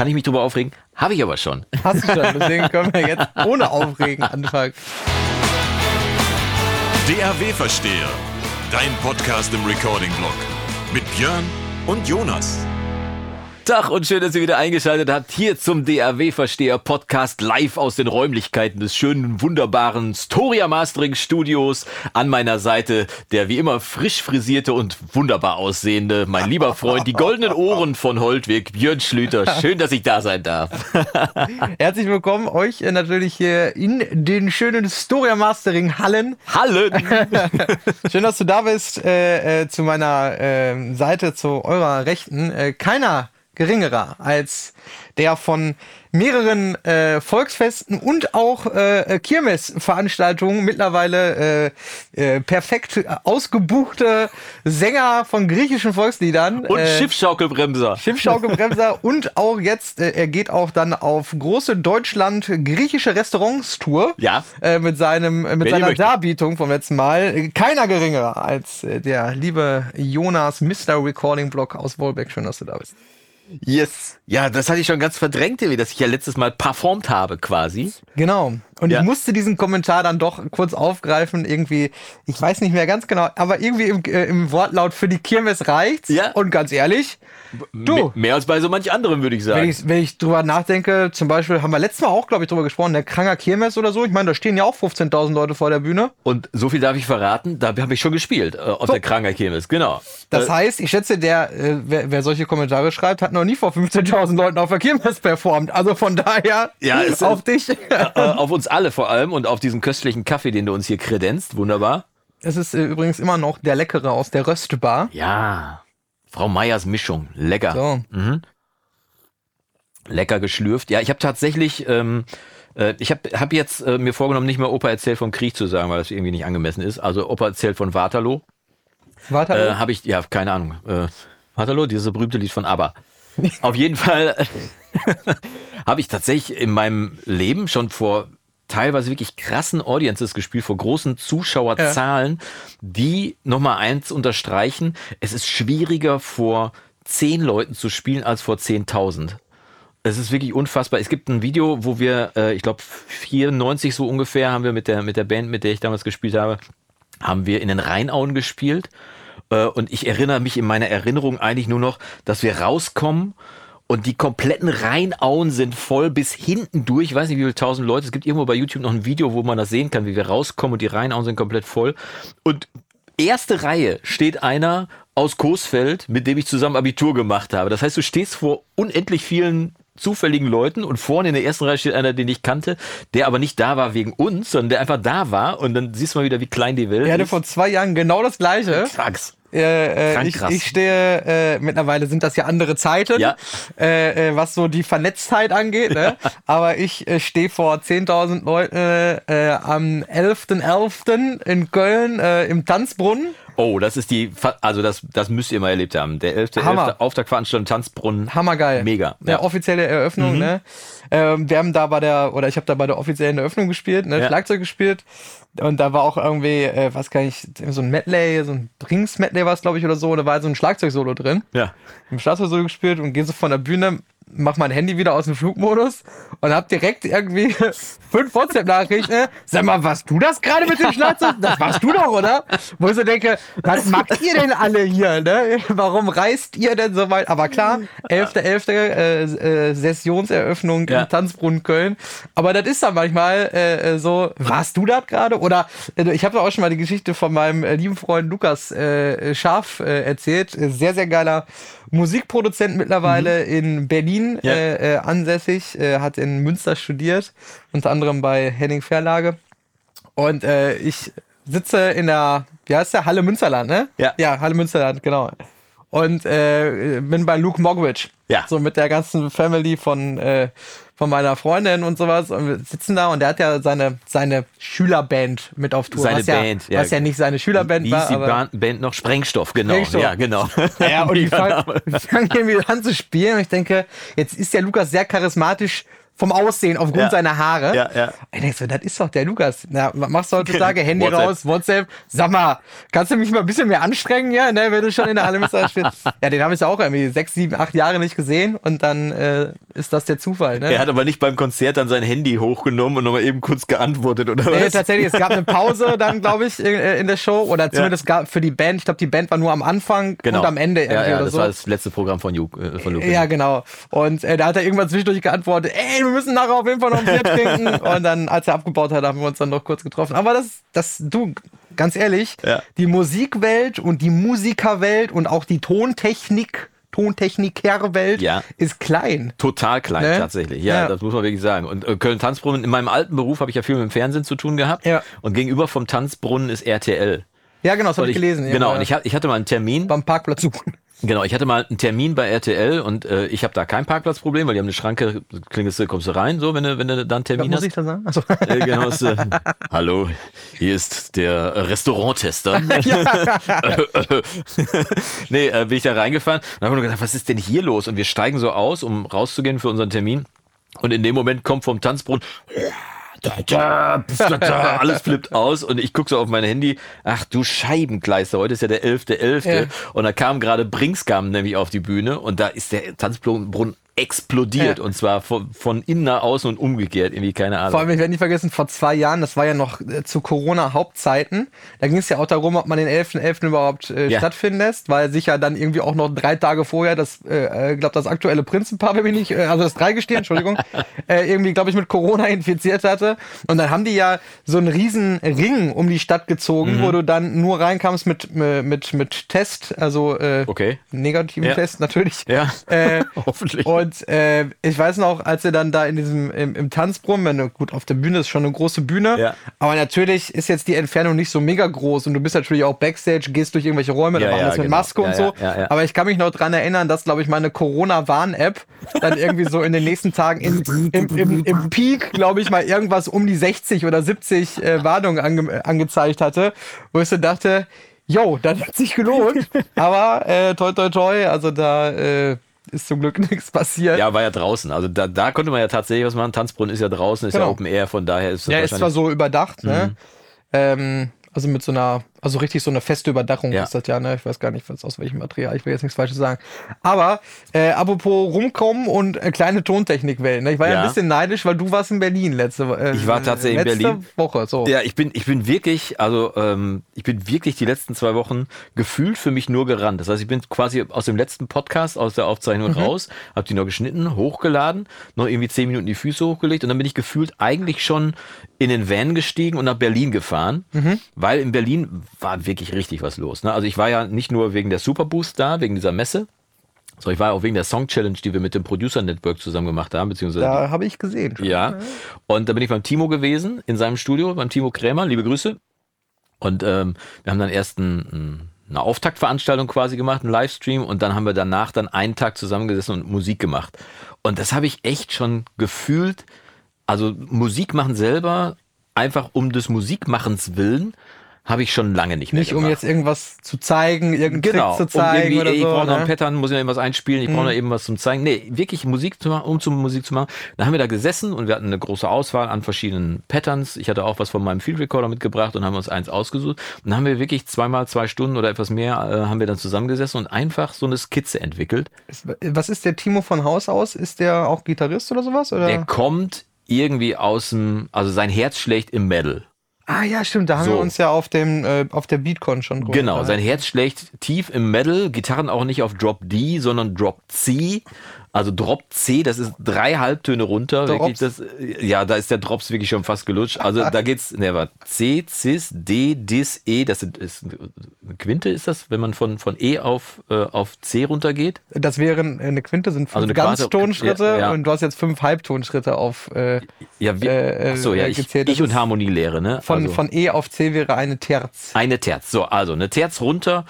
Kann ich mich drüber aufregen? Habe ich aber schon. Hast du schon, deswegen können wir jetzt ohne Aufregen anfangen. DAW-Versteher, dein Podcast im Recording-Blog mit Björn und Jonas. Tag und schön, dass ihr wieder eingeschaltet habt hier zum DAW-Versteher Podcast live aus den Räumlichkeiten des schönen, wunderbaren Storia Mastering Studios. An meiner Seite der wie immer frisch frisierte und wunderbar aussehende, mein lieber Freund, die goldenen Ohren von Holtwig, Björn Schlüter. Schön, dass ich da sein darf. Herzlich willkommen euch äh, natürlich hier in den schönen Storia Mastering Hallen. Hallo! Schön, dass du da bist. Äh, äh, zu meiner äh, Seite, zu eurer Rechten. Äh, keiner geringerer als der von mehreren äh, Volksfesten und auch äh, Kirmesveranstaltungen mittlerweile äh, äh, perfekt ausgebuchte Sänger von griechischen Volksliedern. Und äh, Schiffschaukelbremser. Schiffschaukelbremser und auch jetzt, äh, er geht auch dann auf große Deutschland-griechische Restaurants-Tour. Ja. Äh, mit seinem, äh, mit Wenn seiner. Darbietung vom letzten Mal. Äh, Keiner geringerer als äh, der liebe Jonas, Mr. Recording Block aus Wolbeck. Schön, dass du da bist. Yes. Ja, das hatte ich schon ganz verdrängt, wie dass ich ja letztes Mal performt habe quasi. Genau. Und Ja. ich musste diesen Kommentar dann doch kurz aufgreifen. Irgendwie, ich weiß nicht mehr ganz genau, aber irgendwie im, äh, im Wortlaut für die Kirmes reicht's. Ja. Und ganz ehrlich, Du. Me- Mehr als bei so manch anderem, würde ich sagen. wenn ich, wenn ich drüber nachdenke, zum Beispiel haben wir letztes Mal auch, glaube ich, drüber gesprochen, der Kranger Kirmes oder so. Ich meine, da stehen ja auch 15.000 Leute vor der Bühne. Und so viel darf ich verraten, da habe ich schon gespielt, äh, auf der Kranger Kirmes, genau. Das Äh, heißt, ich schätze, der, äh, wer, wer solche Kommentare schreibt, hat noch nie vor 15.000 Leuten auf der Kirmes performt. Also von daher, Ja, es- auf dich. äh, auf uns alle vor allem und auf diesen köstlichen Kaffee, den du uns hier kredenzt. Wunderbar. es ist äh, übrigens immer noch der Leckere aus der Röstbar. Ja. Frau Meyers Mischung. Lecker. So. Lecker geschlürft. Ja, ich habe tatsächlich, ähm, äh, ich habe hab jetzt äh, mir vorgenommen, nicht mehr Opa erzählt vom Krieg zu sagen, weil das irgendwie nicht angemessen ist. Also Opa erzählt von Waterloo. Warte, Äh, habe ich, ja, keine Ahnung. Äh, Waterloo, dieses berühmte Lied von ABBA. Auf jeden Fall habe ich tatsächlich in meinem Leben schon vor teilweise wirklich krassen Audiences gespielt, vor großen Zuschauerzahlen, die nochmal eins unterstreichen, es ist schwieriger vor zehn Leuten zu spielen als vor 10.000. Es ist wirklich unfassbar. Es gibt ein Video, wo wir, äh, ich glaube 94 so ungefähr, haben wir mit der, mit der Band, mit der ich damals gespielt habe, haben wir in den Rheinauen gespielt. Äh, Und ich erinnere mich in meiner Erinnerung eigentlich nur noch, dass wir rauskommen und die kompletten Rheinauen sind voll bis hinten durch. Ich weiß nicht, wie viele tausend Leute. Es gibt irgendwo bei YouTube noch ein Video, wo man das sehen kann, wie wir rauskommen und die Rheinauen sind komplett voll. Und erste Reihe steht einer aus Coesfeld, mit dem ich zusammen Abitur gemacht habe. Das heißt, du stehst vor unendlich vielen zufälligen Leuten und vorne in der ersten Reihe steht einer, den ich kannte, der aber nicht da war wegen uns, sondern der einfach da war und dann siehst du mal wieder, wie klein die Welt ich hatte ist. vor zwei Jahren genau das Gleiche. Krax. Äh, äh, Krank ich, ich stehe, äh, mittlerweile sind das ja andere Zeiten, Ja. äh, äh, was so die Vernetztheit angeht. Ne? Aber ich äh, stehe vor 10.000 Leuten am 11.11. in Köln im Tanzbrunnen. Oh, das ist die, also das, das müsst ihr mal erlebt haben. Der 11. Hammer. 11. Auftaktveranstaltung Tanzbrunnen. Hammergeil. Mega. Ja, Ja. Mhm. offizielle Eröffnung, ne? Ähm, wir haben da bei der, oder ich habe da bei der offiziellen Eröffnung gespielt, ne? Ja. Schlagzeug gespielt. Und da war auch irgendwie, äh, was kann ich, so ein Medley, so ein Rings-Medley war es, glaube ich, oder so. Und da war so ein Schlagzeug-Solo drin. Ja. im Schlagzeug-Solo gespielt und gehe so von der Bühne, mach mein Handy wieder aus dem Flugmodus und hab direkt irgendwie fünf WhatsApp-Nachrichten. Sag mal, warst du das gerade mit dem Schlagzeug? Das warst du doch, oder? Wo ich so denke, was macht ihr denn alle hier, ne? Warum reist ihr denn so weit? Aber klar, 11.11. Äh, äh, Sessionseröffnung Ja. im Tanzbrunnen Köln. Aber das ist dann manchmal äh, äh, so, warst du das gerade? Oder äh, ich habe auch schon mal die Geschichte von meinem äh, lieben Freund Lukas Scharf äh, erzählt. Äh, Sehr, sehr geiler Musikproduzent mittlerweile in Berlin Mhm. Ja. äh, äh, ansässig, äh, hat in Münster studiert, unter anderem bei Henning Verlage. Und äh, ich sitze in der, wie heißt der, Halle Münsterland, ne? Ja. Ja, Halle Münsterland, genau. Und bin bei Luke Mogwitch. Ja. So mit der ganzen Family von, äh, von meiner Freundin und sowas. Und wir sitzen da und der hat ja seine, seine Schülerband mit auf Tour. Seine was ja, Band, ja. Was ja nicht seine Schülerband Wie war. die aber- Band, noch? Sprengstoff, genau. Sprengstoff. Ja, genau. ja, und die fangen Name. fangen irgendwie an zu spielen und ich denke, jetzt ist der Lukas sehr charismatisch vom Aussehen, aufgrund Ja. seiner Haare. Ja, ja. Ich denke so, das ist doch der Lukas. Na, machst du heutzutage Handy WhatsApp. raus, WhatsApp. Sag mal, kannst du mich mal ein bisschen mehr anstrengen, ja, ne, wenn du schon in der Halle bist? ja, den habe ich ja auch irgendwie sechs, sieben, acht Jahre nicht gesehen und dann äh, ist das der Zufall, ne? Er hat aber nicht beim Konzert dann sein Handy hochgenommen und nochmal eben kurz geantwortet, oder Nee, was? tatsächlich, es gab eine Pause dann, glaube ich, in, in der Show. Oder zumindest gab für die Band, ich glaube, die Band war nur am Anfang und am Ende Genau. Ja, ja, das so. war das letzte Programm von, Ju, äh, von Luke. Ja, genau. Und äh, da hat er irgendwann zwischendurch geantwortet, ey, wir müssen nachher auf jeden Fall noch ein Bier trinken. Und dann, als er abgebaut hat, haben wir uns dann noch kurz getroffen. Aber das, das, du, ganz ehrlich, Ja. die Musikwelt und die Musikerwelt und auch die Tontechnik, Tontechnikerwelt Ja. ist klein. Total klein, Ne? tatsächlich. Ja, Ja. das muss man wirklich sagen. Und äh, Köln-Tanzbrunnen, in meinem alten Beruf habe ich ja viel mit dem Fernsehen zu tun gehabt. Ja. Und gegenüber vom Tanzbrunnen ist RTL. Ja, genau, das habe ich gelesen. ja. Genau, und ich, ich hatte mal einen Termin. beim Parkplatz suchen. Genau, ich hatte mal einen Termin bei RTL und äh, ich habe da kein Parkplatzproblem, weil die haben eine Schranke, klingelst du, kommst du rein, so, wenn du, wenn du dann einen Was Termin muss hast. ich da sagen? Also, Äh, genau, ist, äh, Hallo, hier ist der Restauranttester. nee, äh, bin ich da reingefahren und habe nur gedacht, was ist denn hier los? Und wir steigen so aus, um rauszugehen für unseren Termin. Und in dem Moment kommt vom Tanzbrunnen alles flippt aus und ich gucke so auf mein Handy. Ach du Scheibenkleister, heute ist ja der 11.11. Ja. Und da kam gerade Bringskam nämlich auf die Bühne und da ist der Tanzbrunnen explodiert Ja. und zwar von, von innen nach außen und umgekehrt, irgendwie keine Ahnung. Vor allem, ich werde nicht vergessen, vor zwei Jahren, das war ja noch äh, zu Corona-Hauptzeiten, da ging es ja auch darum, ob man den 11.11. überhaupt äh, Ja. stattfinden lässt, weil sich ja dann irgendwie auch noch drei Tage vorher das, äh, glaube das aktuelle Prinzenpaar, wenn ich nicht, äh, also das Dreigestehen, Entschuldigung, äh, irgendwie, glaube ich, mit Corona infiziert hatte. Und dann haben die ja so einen riesen Ring um die Stadt gezogen, Mhm. wo du dann nur reinkamst mit, äh, mit, mit Test, also äh, Okay. negativen Ja. Test natürlich. Ja, Äh, hoffentlich. und äh, ich weiß noch, als er dann da in diesem im, im Tanzbrunnen, wenn du, gut auf der Bühne ist schon eine große Bühne, Ja. aber natürlich ist jetzt die Entfernung nicht so mega groß und du bist natürlich auch Backstage, gehst durch irgendwelche Räume, da Ja, machen ja, das mit genau. Maske und so. Aber ich kann mich noch dran erinnern, dass, glaube ich, meine Corona-Warn-App dann irgendwie so in den nächsten Tagen in, im, im, im Peak, glaube ich, mal irgendwas um die 60 oder 70 äh, Warnungen ange angezeigt hatte, wo ich so dachte, yo, das hat sich gelohnt. Aber äh, toi toi toi, also da äh, ist zum Glück nichts passiert. Ja, war ja draußen. Also da, da konnte man ja tatsächlich was machen. Tanzbrunnen ist ja draußen, ist ja Genau. Open Air, von daher ist das Ja, ist zwar so überdacht, ne? Mhm. Ähm, also mit so einer, also richtig so eine feste Überdachung Ja. ist das ja, ne? Ich weiß gar nicht, was, aus welchem Material, ich will jetzt nichts Falsches sagen. Aber, äh, apropos rumkommen und äh, kleine Tontechnikwellen, ne? Ich war ja. Ja. ein bisschen neidisch, weil du warst in Berlin letzte äh, Ich war tatsächlich in Berlin. Woche, so. Ja, ich bin, ich bin wirklich, also ähm, ich bin wirklich die letzten zwei Wochen gefühlt für mich nur gerannt. Das heißt, ich bin quasi aus dem letzten Podcast, aus der Aufzeichnung raus, habe die noch geschnitten, hochgeladen, noch irgendwie zehn Minuten die Füße hochgelegt und dann bin ich gefühlt eigentlich schon in den Van gestiegen und nach Berlin gefahren, weil in Berlin war wirklich richtig was los. Ne? Also ich war ja nicht nur wegen der Superboost da, wegen dieser Messe, sondern ich war auch wegen der Song Challenge, die wir mit dem Producer Network zusammen gemacht haben, beziehungsweise Da habe ich gesehen. schon. ja. Und da bin ich beim Timo gewesen, in seinem Studio, beim Timo Krämer, liebe Grüße. Und ähm, wir haben dann erst ein, ein, eine Auftaktveranstaltung quasi gemacht, einen Livestream, und dann haben wir danach dann einen Tag zusammengesessen und Musik gemacht. Und das habe ich echt schon gefühlt. Also Musik machen selber, einfach um des Musikmachens willen, habe ich schon lange nicht mehr Nicht um gemacht. jetzt irgendwas zu zeigen, irgendeinen Genau, Trick zu zeigen um oder ich so. brauche noch ein ne? Pattern, muss ich noch irgendwas einspielen, ich brauche noch eben was zum Zeigen. Nee, wirklich Musik zu machen, um zum Musik zu machen. Da haben wir da gesessen und wir hatten eine große Auswahl an verschiedenen Patterns. Ich hatte auch was von meinem Field Recorder mitgebracht und haben uns eins ausgesucht. Und dann haben wir wirklich zweimal zwei Stunden oder etwas mehr äh, haben wir dann zusammengesessen und einfach so eine Skizze entwickelt. Was ist der Timo von Haus aus? Ist der auch Gitarrist oder sowas? Oder? Der kommt irgendwie aus dem, also sein Herz schlägt im Metal. Ah ja, stimmt, da haben So. wir uns ja auf dem äh, auf der Beatcon schon drüber Genau, sein Herz schlägt tief im Metal, Gitarren auch nicht auf Drop D, sondern Drop C. Also Drop C, das ist drei Halbtöne runter. Wirklich, das, ja, da ist der Drops wirklich schon fast gelutscht. Also da geht's, ne, warte, C, Cis, D, Dis, E, das ist, ist eine Quinte ist das, wenn man von, von E auf, äh, auf C runtergeht? Das wären äh, eine Quinte sind fünf Also eine Quarte- Ganztonschritte ja, ja. und du hast jetzt fünf Halbtonschritte auf äh, Ja, wir, Äh, äh, ach so, ja, ich, ich und Harmonielehre, ne? von, also. von E auf C wäre eine Terz. Eine Terz. So, also eine Terz runter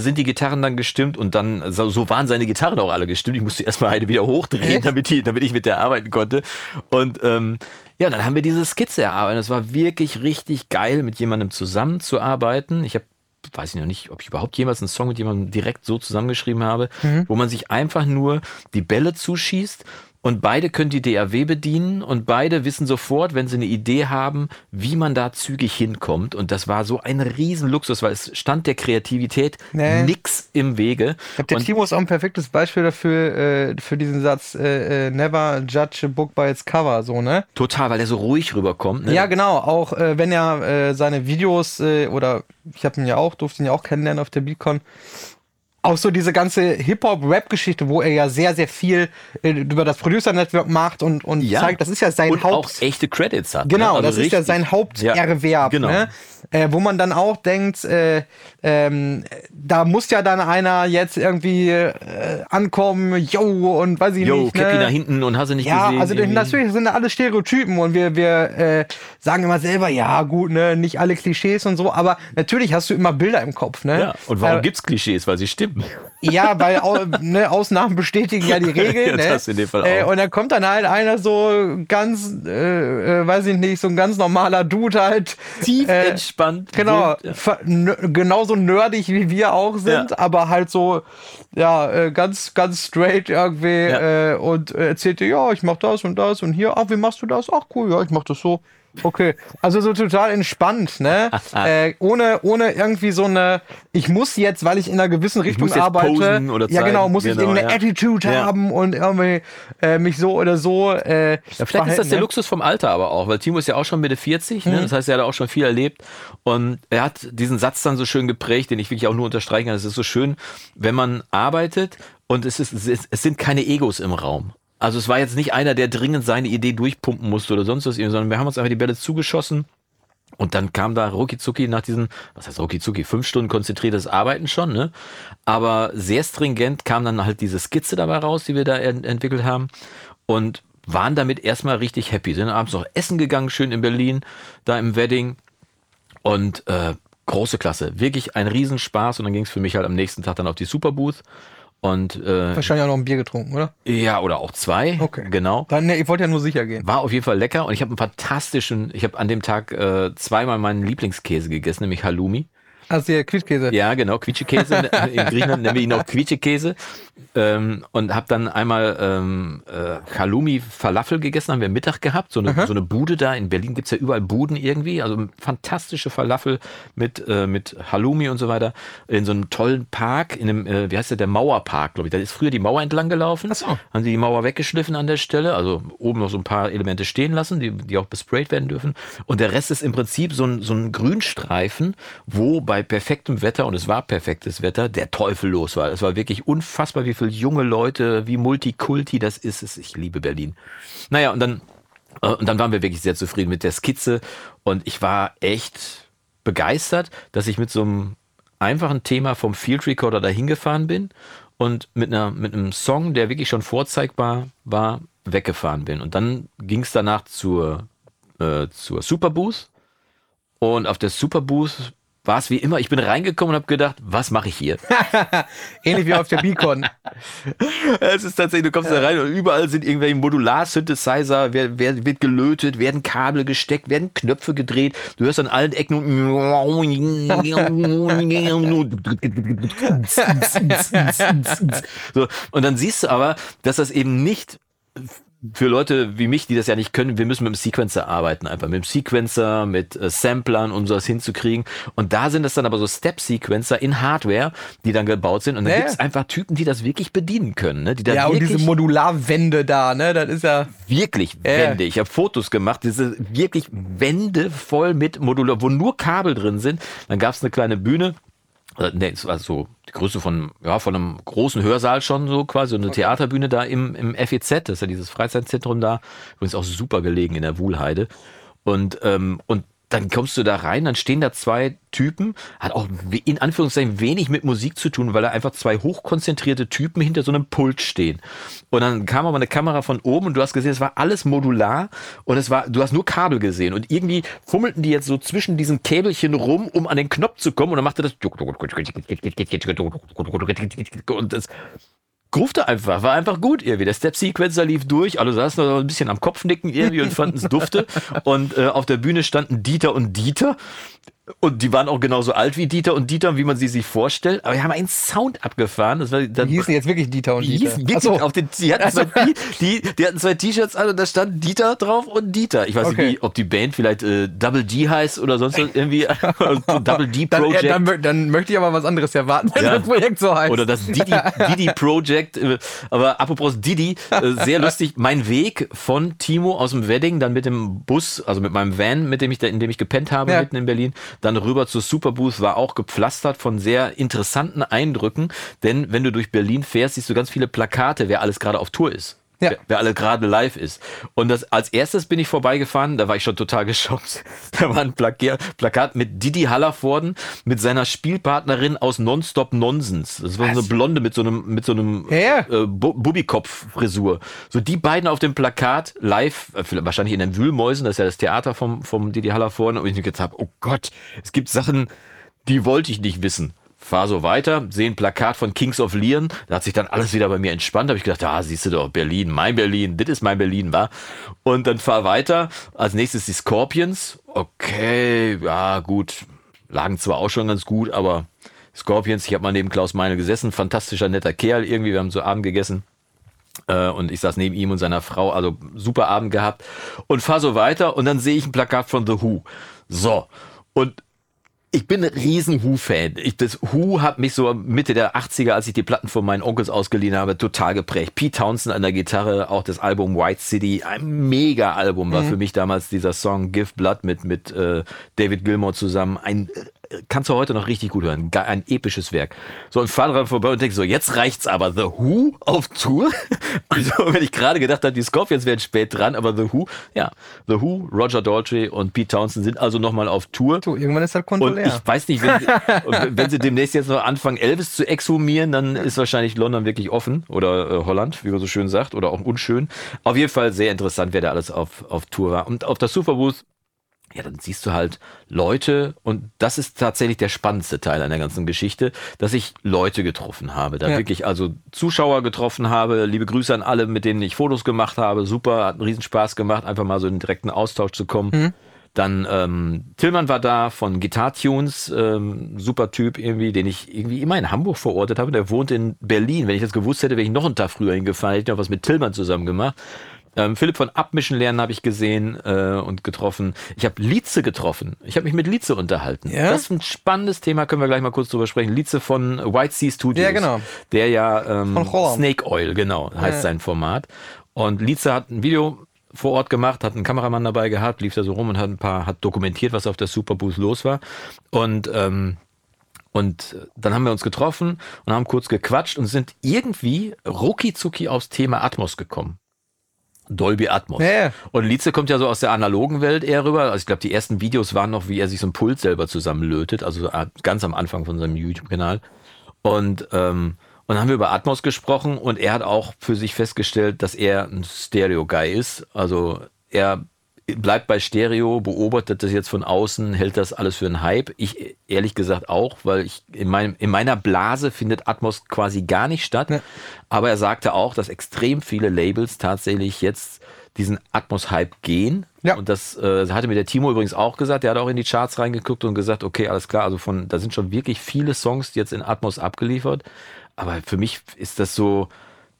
sind die Gitarren dann gestimmt und dann, so, so waren seine Gitarren auch alle gestimmt. Ich musste erstmal eine wieder hochdrehen, damit, die, damit ich mit der arbeiten konnte. Und ähm, ja, dann haben wir diese Skizze erarbeitet. Es war wirklich richtig geil, mit jemandem zusammenzuarbeiten. Ich habe weiß ich noch nicht, ob ich überhaupt jemals einen Song mit jemandem direkt so zusammengeschrieben habe, wo man sich einfach nur die Bälle zuschießt und beide können die DAW bedienen und beide wissen sofort, wenn sie eine Idee haben, wie man da zügig hinkommt. Und das war so ein Riesenluxus, weil es stand der Kreativität Nee. nix im Wege. Ich glaube, der Und- Timo ist auch ein perfektes Beispiel dafür, äh, für diesen Satz, äh, äh, never judge a book by its cover, so, ne? Total, weil er so ruhig rüberkommt. Ne? Ja, genau. Auch äh, wenn er äh, seine Videos äh, oder ich habe ihn ja auch, durfte ihn ja auch kennenlernen auf der Beatcon. Auch so diese ganze Hip-Hop-Rap-Geschichte, wo er ja sehr, sehr viel äh, über das Producer-Network macht und, und Ja. zeigt, das ist ja sein und Haupt. auch echte Credits hat. Genau, ne? Also das ist ja sein Haupterwerb, genau. ne? äh, wo man dann auch denkt, äh, ähm, da muss ja dann einer jetzt irgendwie äh, ankommen, yo, und weiß ich Jo, nicht. Cappy ne? da hinten und hast du nicht Ja, gesehen. also das- irgendwie. natürlich sind da alle Stereotypen und wir, wir äh, sagen immer selber, ja gut, ne, nicht alle Klischees und so, aber natürlich hast du immer Bilder im Kopf, ne? Ja, und warum äh, gibt's Klischees? Weil sie stimmen. Ja, weil ne, Ausnahmen bestätigen ja die Regel. Ja, ne? das in dem Fall Äh, auch. und dann kommt dann halt einer so ganz, äh, äh, weiß ich nicht, so ein ganz normaler Dude halt. Tief äh, entspannt. Genau, genauso nerdig wie wir auch sind, Ja. aber halt so, ja, äh, ganz, ganz straight irgendwie Ja. äh, und äh, erzählt dir, ja, ich mach das und das und hier, ach, wie machst du das? Ach cool, ja, ich mach das so. Okay, also so total entspannt, ne? äh, ohne, ohne irgendwie so eine, ich muss jetzt, weil ich in einer gewissen Richtung muss jetzt arbeite, posen oder ja genau, muss ich genau, irgendeine ja. Attitude Ja. haben und irgendwie äh, mich so oder so. Äh, Ja, vielleicht ist das der ne? Luxus vom Alter aber auch, weil Timo ist ja auch schon Mitte 40, Mhm. ne? das heißt, er hat auch schon viel erlebt und er hat diesen Satz dann so schön geprägt, den ich wirklich auch nur unterstreichen kann. Es ist so schön, wenn man arbeitet und es, ist, es sind keine Egos im Raum. Also es war jetzt nicht einer, der dringend seine Idee durchpumpen musste oder sonst was, sondern wir haben uns einfach die Bälle zugeschossen und dann kam da rucki nach diesen, was heißt rucki fünf Stunden konzentriertes Arbeiten schon, ne? Aber sehr stringent kam dann halt diese Skizze dabei raus, die wir da ent entwickelt haben. Und waren damit erstmal richtig happy. Sind abends noch essen gegangen, schön in Berlin, da im Wedding. Und äh, große Klasse. Wirklich ein Riesenspaß. Und dann ging es für mich halt am nächsten Tag dann auf die Superbooth. Und äh, Wahrscheinlich auch noch ein Bier getrunken, oder? ja, oder auch zwei. Okay. Genau. Dann, ne, ich wollte ja nur sicher gehen. War auf jeden Fall lecker und ich habe einen fantastischen, ich habe an dem Tag äh, zweimal meinen Lieblingskäse gegessen, nämlich Halloumi. Also der Quietschkäse. Ja, genau, Quietschekäse. In Griechenland nennen wir ihn auch Quietschekäse. Ähm, und habe dann einmal ähm, äh, Halloumi Falafel gegessen, haben wir Mittag gehabt. So eine, so eine Bude da. In Berlin gibt's ja überall Buden irgendwie. Also fantastische Falafel mit, äh, mit Halloumi und so weiter. In so einem tollen Park, in einem, äh, wie heißt der, der Mauerpark, glaube ich. Da ist früher die Mauer entlang gelaufen. Ach so. Haben sie die Mauer weggeschliffen an der Stelle. Also oben noch so ein paar Elemente stehen lassen, die, die auch besprayt werden dürfen. Und der Rest ist im Prinzip so ein, so ein Grünstreifen, wo bei perfektem Wetter, und es war perfektes Wetter, der Teufel los war. Es war wirklich unfassbar, wie viele junge Leute, wie Multikulti das ist. Ich liebe Berlin. Naja, und dann, äh, und dann waren wir wirklich sehr zufrieden mit der Skizze. Und ich war echt begeistert, dass ich mit so einem einfachen Thema vom Field Recorder dahin gefahren bin und mit, einer, mit einem Song, der wirklich schon vorzeigbar war, weggefahren bin. Und dann ging es danach zur, äh, zur Superbooth. Und auf der Superbooth war es wie immer, ich bin reingekommen und habe gedacht, was mache ich hier? Ähnlich wie auf der Beacon. Es ist tatsächlich, du kommst da rein und überall sind irgendwelche Modular-Synthesizer, wer, wer wird gelötet, werden Kabel gesteckt, werden Knöpfe gedreht. Du hörst an allen Ecken so, und dann siehst du aber, dass das eben nicht für Leute wie mich, die das ja nicht können, wir müssen mit dem Sequencer arbeiten, einfach mit dem Sequencer, mit äh, Samplern, um sowas hinzukriegen. Und da sind es dann aber so Step-Sequencer in Hardware, die dann gebaut sind. Und dann Ja, gibt es einfach Typen, die das wirklich bedienen können, ne? die da Ja, und diese Modularwände da, ne? Das ist ja. wirklich ja. Wände. Ich habe Fotos gemacht, diese wirklich Wände voll mit Modular, wo nur Kabel drin sind. Dann gab es eine kleine Bühne. Nee, es war so die Größe von, ja, von einem großen Hörsaal schon so quasi, so eine Theaterbühne da im, im FEZ, das ist ja dieses Freizeitzentrum da, übrigens auch super gelegen in der Wuhlheide. Und, ähm, und dann kommst du da rein, dann stehen da zwei Typen, hat auch in Anführungszeichen wenig mit Musik zu tun, weil da einfach zwei hochkonzentrierte Typen hinter so einem Pult stehen. Und dann kam aber eine Kamera von oben und du hast gesehen, es war alles modular und es war, du hast nur Kabel gesehen und irgendwie fummelten die jetzt so zwischen diesen Käbelchen rum, um an den Knopf zu kommen und dann machte das und das grufte einfach, war einfach gut irgendwie. Der Step-Sequencer lief durch, alle saßen noch ein bisschen am Kopfnicken irgendwie und fanden es dufte. Und äh, auf der Bühne standen Dieter und Dieter. Und die waren auch genauso alt wie Dieter und Dieter, wie man sie sich vorstellt. Aber die haben einen Sound abgefahren. Das war, die hießen jetzt wirklich Dieter und die Dieter. wirklich so. auf den, die, hatten zwei, die, die hatten zwei T-Shirts an und da stand Dieter drauf und Dieter. Ich weiß Okay. nicht, ob die Band vielleicht äh, Double D heißt oder sonst irgendwie. Double D Dann, Project. ja, dann, mö- dann möchte ich aber was anderes erwarten, wenn Ja. das Projekt so heißt. Oder das Didi, Didi Project. äh, Aber apropos Didi, äh, sehr lustig. Mein Weg von Timo aus dem Wedding, dann mit dem Bus, also mit meinem Van, mit dem ich, in dem ich gepennt habe, Ja. mitten in Berlin, dann rüber zur Superbooth, war auch gepflastert von sehr interessanten Eindrücken. Denn wenn du durch Berlin fährst, siehst du ganz viele Plakate, wer alles gerade auf Tour ist. Ja. Wer, wer alle gerade live ist. Und das, als erstes bin ich vorbeigefahren, da war ich schon total geschockt. Da war ein Plakat, Plakat mit Didi Hallervorden mit seiner Spielpartnerin aus Nonstop Nonsens. Das war so eine Blonde mit so einem, mit so einem Ja, ja. äh, Bu- Bubikopf-Frisur. So die beiden auf dem Plakat live, äh, wahrscheinlich in den Wühlmäusen, das ist ja das Theater vom, vom Didi Hallervorden. Und ich mir gedacht habe, oh Gott, es gibt Sachen, die wollte ich nicht wissen. Fahr so weiter, sehe ein Plakat von Kings of Leon, da hat sich dann alles wieder bei mir entspannt, habe ich gedacht, ah, siehst du doch, Berlin, mein Berlin, das ist mein Berlin, war. Und dann fahr weiter, als nächstes die Scorpions, okay, ja gut, lagen zwar auch schon ganz gut, aber Scorpions, ich habe mal neben Klaus Meine gesessen, fantastischer, netter Kerl, irgendwie, wir haben so Abend gegessen. Äh, und ich saß neben ihm und seiner Frau, also super Abend gehabt. Und fahr so weiter und dann sehe ich ein Plakat von The Who. So, und ich bin ein riesen Who-Fan. Ich, das Who hat mich so Mitte der 80er, als ich die Platten von meinen Onkels ausgeliehen habe, total geprägt. Pete Townsend an der Gitarre, auch das Album White City, ein mega Album war für mich damals dieser Song Give Blood mit, mit äh, David Gilmour zusammen. Ein kannst du heute noch richtig gut hören. Ein episches Werk. So, und fahr dran vorbei und denk so, jetzt reicht's aber. The Who auf Tour? Also, wenn ich gerade gedacht habe, die Scorpions wären spät dran, aber The Who, ja, The Who, Roger Daltrey und Pete Townsend sind also nochmal auf Tour. du, irgendwann ist das Konto Und ich weiß nicht, wenn sie, wenn sie demnächst jetzt noch anfangen, Elvis zu exhumieren, dann ist wahrscheinlich London wirklich offen oder äh, Holland, wie man so schön sagt, oder auch unschön. Auf jeden Fall sehr interessant, wer da alles auf, auf Tour war. Und auf der Superbooth, ja, dann siehst du halt Leute und das ist tatsächlich der spannendste Teil an der ganzen Geschichte, dass ich Leute getroffen habe, da Ja. wirklich also Zuschauer getroffen habe. Liebe Grüße an alle, mit denen ich Fotos gemacht habe. Super, hat einen Riesenspaß gemacht, einfach mal so in den direkten Austausch zu kommen. Dann ähm, Tillmann war da von Guitar Tunes, ähm, super Typ irgendwie, den ich irgendwie immer in Hamburg verortet habe. Der wohnt in Berlin. Wenn ich das gewusst hätte, wäre ich noch einen Tag früher hingefahren, hätte ich noch was mit Tillmann zusammen gemacht. Ähm, Philipp von Abmischen lernen habe ich gesehen äh, und getroffen. Ich habe Lietze getroffen. Ich habe mich mit Lietze unterhalten. Ja? Das ist ein spannendes Thema, können wir gleich mal kurz drüber sprechen. Lietze von White Sea Studios. Ja, genau. Der ja ähm. Snake Oil, genau, heißt Ja. sein Format. Und Lietze hat ein Video vor Ort gemacht, hat einen Kameramann dabei gehabt, lief da so rum und hat ein paar, hat dokumentiert, was auf der Superbooth los war. Und ähm, und dann haben wir uns getroffen und haben kurz gequatscht und sind irgendwie rucki zucki aufs Thema Atmos gekommen. Dolby Atmos. Ja. Und Lietze kommt ja so aus der analogen Welt eher rüber. Also ich glaube, die ersten Videos waren noch, wie er sich so ein Pult selber zusammenlötet, also so ganz am Anfang von seinem YouTube-Kanal. Und, ähm, und dann haben wir über Atmos gesprochen und er hat auch für sich festgestellt, dass er ein Stereo-Guy ist. Also er bleibt bei Stereo, beobachtet das jetzt von außen, hält das alles für einen Hype. Ich ehrlich gesagt auch, weil ich in, meinem, in meiner Blase findet Atmos quasi gar nicht statt. Ja. Aber er sagte auch, dass extrem viele Labels tatsächlich jetzt diesen Atmos-Hype gehen. Ja. Und das äh, hatte mir der Timo übrigens auch gesagt. Der hat auch in die Charts reingeguckt und gesagt, okay, alles klar, also von, da sind schon wirklich viele Songs jetzt in Atmos abgeliefert. Aber für mich ist das so,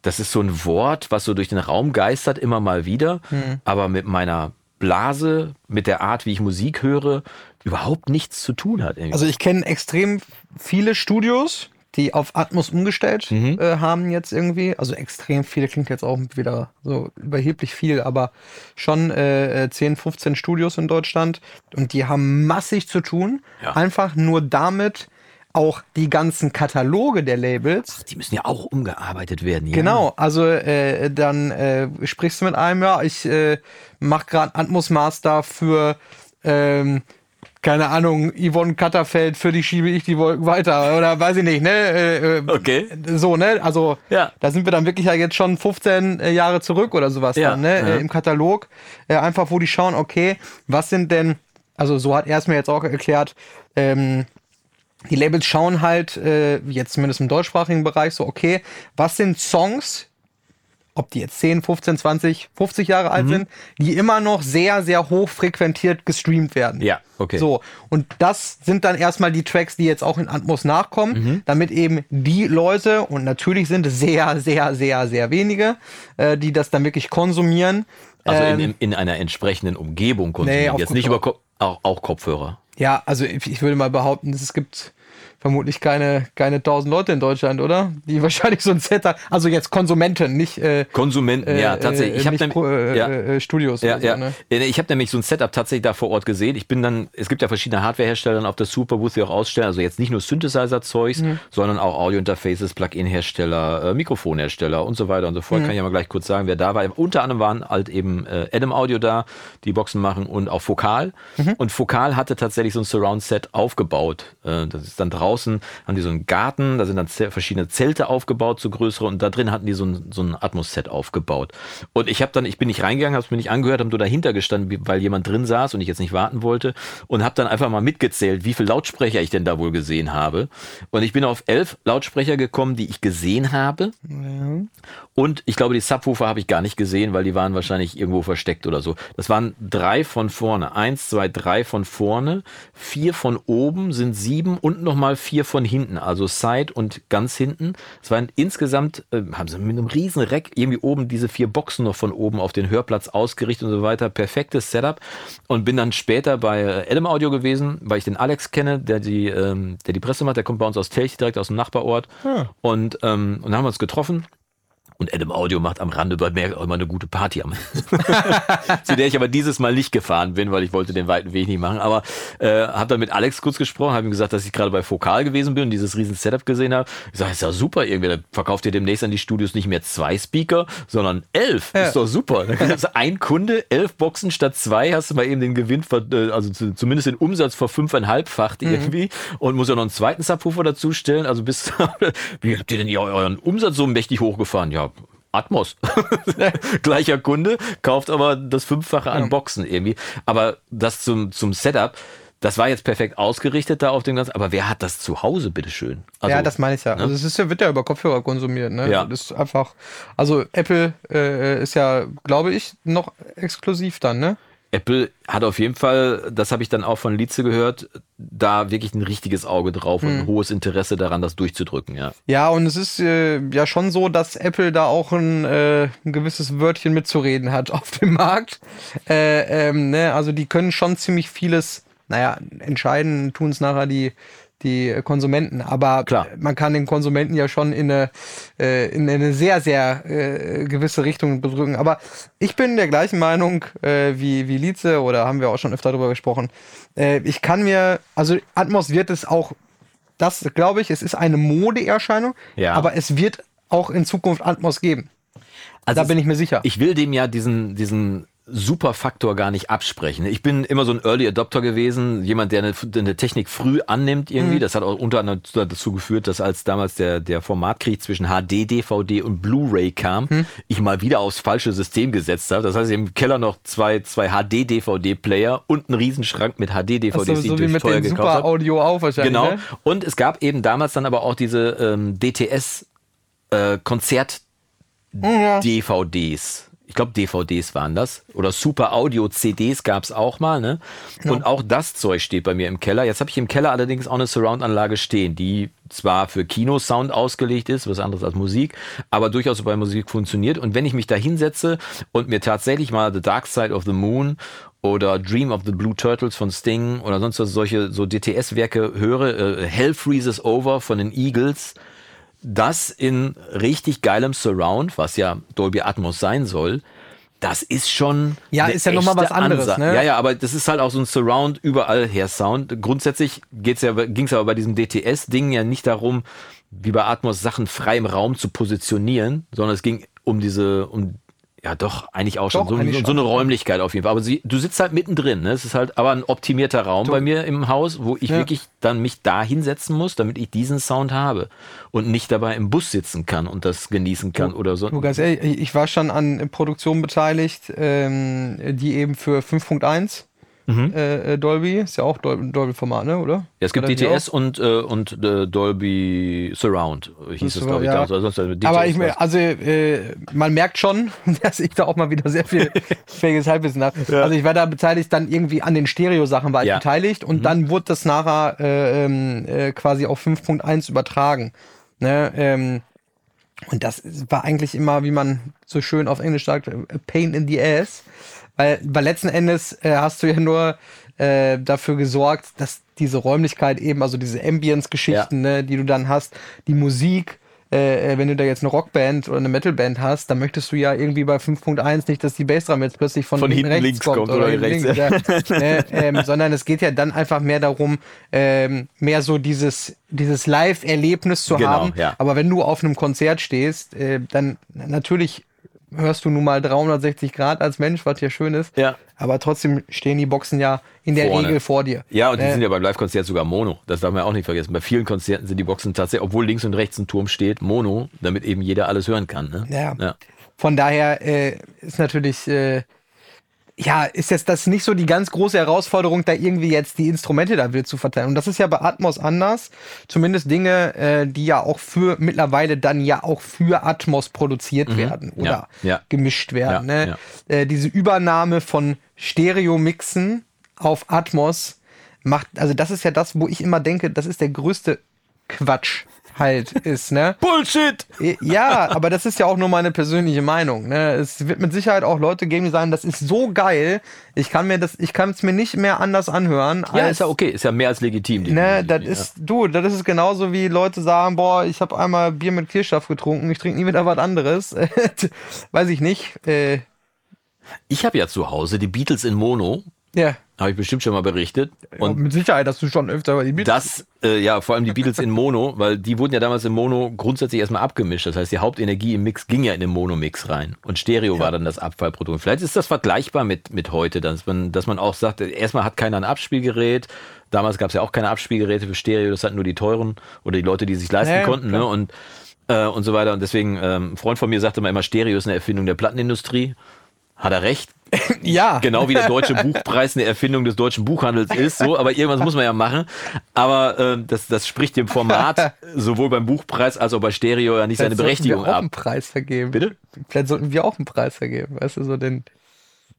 das ist so ein Wort, was so durch den Raum geistert, immer mal wieder. Aber mit meiner Blase, mit der Art, wie ich Musik höre, überhaupt nichts zu tun hat. Irgendwie. Also ich kenne extrem viele Studios, die auf Atmos umgestellt Mhm. äh, haben jetzt irgendwie. Also extrem viele klingt jetzt auch wieder so überheblich viel, aber schon äh, äh, 10, 15 Studios in Deutschland und die haben massig zu tun. Ja. Einfach nur damit auch die ganzen Kataloge der Labels die müssen ja auch umgearbeitet werden. Ja. Genau, also äh, dann äh, sprichst du mit einem, ja, ich äh, mache gerade Atmos Master für, ähm, keine Ahnung, Yvonne Katterfeld, für die schiebe ich die Wolken weiter oder weiß ich nicht, ne? Äh, äh, Okay. So, ne? Also Ja. da sind wir dann wirklich ja jetzt schon 15 äh, Jahre zurück oder sowas Ja, dann, ne? ja. Im Katalog. Einfach, wo die schauen, okay, was sind denn, also so hat er es mir jetzt auch erklärt, ähm, die Labels schauen halt, äh, jetzt zumindest im deutschsprachigen Bereich, so, okay, was sind Songs, ob die jetzt 10, 15, 20, 50 Jahre alt sind, die immer noch sehr, sehr hoch frequentiert gestreamt werden. Ja, okay. So, und das sind dann erstmal die Tracks, die jetzt auch in Atmos nachkommen, Mhm. damit eben die Leute, und natürlich sind es sehr, sehr, sehr, sehr wenige, äh, die das dann wirklich konsumieren. Also ähm, in, in, in einer entsprechenden Umgebung konsumieren. Nee, Jetzt nicht über Ko auch, auch Kopfhörer. Ja, also ich ich würde mal behaupten, es gibt vermutlich keine, keine tausend Leute in Deutschland, oder? Die wahrscheinlich so ein Set haben. Also jetzt Konsumenten, nicht, äh, Konsumenten, ja, äh, tatsächlich. Ich äh, habe nämlich, Pro, äh, ja, äh, Studios ja, oder so, ja. ne? Äh, Ich habe nämlich so ein Setup tatsächlich da vor Ort gesehen. Ich bin dann, es gibt ja verschiedene Hardwarehersteller auf der Superbooth, die auch ausstellen. Also jetzt nicht nur Synthesizer-Zeugs, Mhm. sondern auch Audio-Interfaces, Plugin-Hersteller, äh, Mikrofonhersteller und so weiter und so fort. Mhm. Kann ich ja mal gleich kurz sagen, wer da war. Unter anderem waren halt eben äh, Adam Audio da, die Boxen machen und auch Fokal. Mhm. Und Fokal hatte tatsächlich so ein Surround-Set aufgebaut. Äh, das ist dann draußen, haben die so einen Garten, da sind dann verschiedene Zelte aufgebaut, so größere, und da drin hatten die so ein, so ein Atmos-Set aufgebaut. Und ich habe dann, ich bin nicht reingegangen, habe es mir nicht angehört, habe nur dahinter gestanden, weil jemand drin saß und ich jetzt nicht warten wollte und habe dann einfach mal mitgezählt, wie viele Lautsprecher ich denn da wohl gesehen habe. Und ich bin auf elf Lautsprecher gekommen, die ich gesehen habe. Und ich glaube, die Subwoofer habe ich gar nicht gesehen, weil die waren wahrscheinlich irgendwo versteckt oder so. Das waren drei von vorne. Eins, zwei, drei von vorne. Vier von oben sind sieben und nochmal vier von hinten. Also Side und ganz hinten. Es waren insgesamt, äh, haben sie mit einem riesen Rack irgendwie oben diese vier Boxen noch von oben auf den Hörplatz ausgerichtet und so weiter. Perfektes Setup. Und bin dann später bei äh, Adam Audio gewesen, weil ich den Alex kenne, der die, ähm, der die Presse macht. Der kommt bei uns aus Telch, direkt aus dem Nachbarort. Und, ähm, und haben wir uns getroffen. Und Adam Audio macht am Rande bei mir auch immer eine gute Party am. Zu der ich aber dieses Mal nicht gefahren bin, weil ich wollte den weiten Weg nicht machen. Aber äh, habe dann mit Alex kurz gesprochen, habe ihm gesagt, dass ich gerade bei Fokal gewesen bin und dieses riesen Setup gesehen habe. Ich sage, ist ja super, irgendwie, dann verkauft ihr demnächst an die Studios nicht mehr zwei Speaker, sondern elf. Ja. Ist doch super. Dann hast du ein Kunde, elf Boxen statt zwei, hast du mal eben den Gewinn, äh, also zu, zumindest den Umsatz vor fünfeinhalbfacht irgendwie und muss ja noch einen zweiten Subwoofer dazu stellen. Also bis, wie habt ihr denn euren Umsatz so mächtig hochgefahren? Ja, Atmos. Gleicher Kunde, kauft aber das Fünffache an Boxen irgendwie. Aber das zum, zum Setup, das war jetzt perfekt ausgerichtet da auf dem Ganzen. Aber wer hat das zu Hause, bitteschön? Also, ja, das meine ich ja. Also es ist ja, wird ja über Kopfhörer konsumiert, ne? Ja. Das ist einfach, also Apple äh, ist ja, glaube ich, noch exklusiv dann, ne? Apple hat auf jeden Fall, das habe ich dann auch von Lize gehört, da wirklich ein richtiges Auge drauf und ein hohes Interesse daran, das durchzudrücken, ja. Ja, und es ist äh, ja schon so, dass Apple da auch ein, äh, ein gewisses Wörtchen mitzureden hat auf dem Markt. Äh, ähm, ne? Also die können schon ziemlich vieles, naja, entscheiden, tun es nachher die, die Konsumenten. Aber Klar. man kann den Konsumenten ja schon in eine, äh, in eine sehr, sehr äh, gewisse Richtung bedrücken. Aber ich bin der gleichen Meinung äh, wie, wie Lize, oder haben wir auch schon öfter darüber gesprochen. Äh, ich kann mir, also Atmos wird es auch das glaube ich, es ist eine Modeerscheinung, Ja. aber es wird auch in Zukunft Atmos geben. Also da bin ich mir sicher. Ich will dem ja diesen, diesen Superfaktor gar nicht absprechen. Ich bin immer so ein Early Adopter gewesen, jemand, der eine, eine Technik früh annimmt Mhm. irgendwie. Das hat auch unter anderem dazu geführt, dass als damals der, der Formatkrieg zwischen HD, DVD und Blu-ray kam, Mhm. ich mal wieder aufs falsche System gesetzt habe. Das heißt, im Keller noch zwei, zwei HD-DVD-Player und einen Riesenschrank mit HD-DVDs, so, die so ich mit teuer gekauft Super habe. Audio auch wahrscheinlich. Genau. Ne? Und es gab eben damals dann aber auch diese ähm, DTS äh. Ich glaube, DVDs waren das. Oder Super Audio CDs gab es auch mal, ne? Und auch das Zeug steht bei mir im Keller. Jetzt habe ich im Keller allerdings auch eine Surround-Anlage stehen, die zwar für Kinosound ausgelegt ist, was anderes als Musik, aber durchaus bei Musik funktioniert. Und wenn ich mich da hinsetze und mir tatsächlich mal The Dark Side of the Moon oder Dream of the Blue Turtles von Sting oder sonst was solche so DTS-Werke höre, äh, Hell Freezes Over von den Eagles, das in richtig geilem Surround, was ja Dolby Atmos sein soll, das ist schon. Ja, ist ja noch mal was anderes, Ansa- ne? Ja, ja, aber das ist halt auch so ein Surround überall her Sound. Grundsätzlich geht's ja, ging es aber bei diesem DTS-Ding ja nicht darum, wie bei Atmos Sachen frei im Raum zu positionieren, sondern es ging um diese, um ja doch, eigentlich auch schon. Doch, so, eigentlich so schon. eine Räumlichkeit auf jeden Fall. Aber sie, du sitzt halt mittendrin. Ne? Es ist halt aber ein optimierter Raum bei mir im Haus, wo ich Ja. wirklich dann mich da hinsetzen muss, damit ich diesen Sound habe und nicht dabei im Bus sitzen kann und das genießen kann oder so. Du, ganz ehrlich, ich ich war schon an Produktionen beteiligt, ähm, die eben für 5.1 äh, äh, Dolby. Ist ja auch Dol Dolby-Format, ne, oder? Ja, es gibt Oder DTS und, äh, und äh, Dolby Surround, hieß es, glaube ich. Ja. da. Also, DTS Aber ich, also äh, man merkt schon, dass ich da auch mal wieder sehr viel fähiges Halbwissen habe. Also ich war da beteiligt, dann irgendwie an den Stereo-Sachen war ich Ja. beteiligt und dann wurde das nachher äh, ähm, äh, quasi auf 5.1 übertragen. Ne? Ähm, und das war eigentlich immer, wie man so schön auf Englisch sagt, a pain in the ass. Weil, weil letzten Endes äh, hast du ja nur äh, dafür gesorgt, dass diese Räumlichkeit eben, also diese Ambience-Geschichten, ne, die du dann hast, die Musik, äh, äh, wenn du da jetzt eine Rockband oder eine Metalband hast, dann möchtest du ja irgendwie bei 5.1 nicht, dass die Bassdrum jetzt plötzlich von, Von hinten rechts links kommt oder hinten rechts, links, ja. ne, ähm, sondern es geht ja dann einfach mehr darum, ähm, mehr so dieses, dieses Live-Erlebnis zu Genau, haben. ja. Aber wenn du auf einem Konzert stehst, äh, dann natürlich hörst du nun mal 360 Grad als Mensch, was ja schön ist. Ja. Aber trotzdem stehen die Boxen ja in der Vorne. Regel vor dir. Ja, und die Äh, sind ja beim Live-Konzert sogar Mono. Das darf man ja auch nicht vergessen. Bei vielen Konzerten sind die Boxen tatsächlich, obwohl links und rechts ein Turm steht, Mono, damit eben jeder alles hören kann. Ne? Ja. ja. Von daher äh, ist natürlich, äh, ja, ist jetzt das nicht so die ganz große Herausforderung, da irgendwie jetzt die Instrumente da wild zu verteilen. Und das ist ja bei Atmos anders. Zumindest Dinge, äh, die ja auch für mittlerweile dann ja auch für Atmos produziert werden oder Mhm. Ja, ja. gemischt werden. Ja, ne? Äh, diese Übernahme von Stereo-Mixen auf Atmos macht, also das ist ja das, wo ich immer denke, das ist der größte Quatsch halt ist, ne? Bullshit! Ja, aber das ist ja auch nur meine persönliche Meinung. Ne? Es wird mit Sicherheit auch Leute geben, die sagen, das ist so geil, ich kann mir das, ich kann es mir nicht mehr anders anhören. Ja, als, ist ja okay. Ist ja mehr als legitim. Ne, definitiv, das ja. ist, du, das ist genauso wie Leute sagen, boah, ich habe einmal Bier mit Kirschsaft getrunken, ich trinke nie wieder was anderes. Weiß ich nicht. Äh, Ich habe ja zu Hause die Beatles in Mono. ja, Habe ich bestimmt schon mal berichtet. und Und mit Sicherheit hast du schon öfter über die Beatles. das, äh, ja, vor allem die Beatles in Mono, weil die wurden ja damals in Mono grundsätzlich erstmal abgemischt. Das heißt, die Hauptenergie im Mix ging ja in den Mono-Mix rein. Und Stereo war dann das Abfallprodukt. Vielleicht ist das vergleichbar mit, mit heute, dass man, dass man auch sagt, erstmal hat keiner ein Abspielgerät. Damals gab es ja auch keine Abspielgeräte für Stereo, das hatten nur die teuren oder die Leute, die sich leisten Ja, ja, konnten. Ne? Und, äh, und so weiter. Und deswegen, ähm, ein Freund von mir sagte mal immer, Stereo ist eine Erfindung der Plattenindustrie. Hat er recht. ja, Genau wie der deutsche Buchpreis eine Erfindung des deutschen Buchhandels ist, so, aber irgendwas muss man ja machen. Aber äh, das, das spricht dem Format sowohl beim Buchpreis als auch bei Stereo ja nicht seine Vielleicht sollten Berechtigung wir auch ab. einen Preis vergeben. Bitte? Vielleicht sollten wir auch einen Preis vergeben, weißt du, so den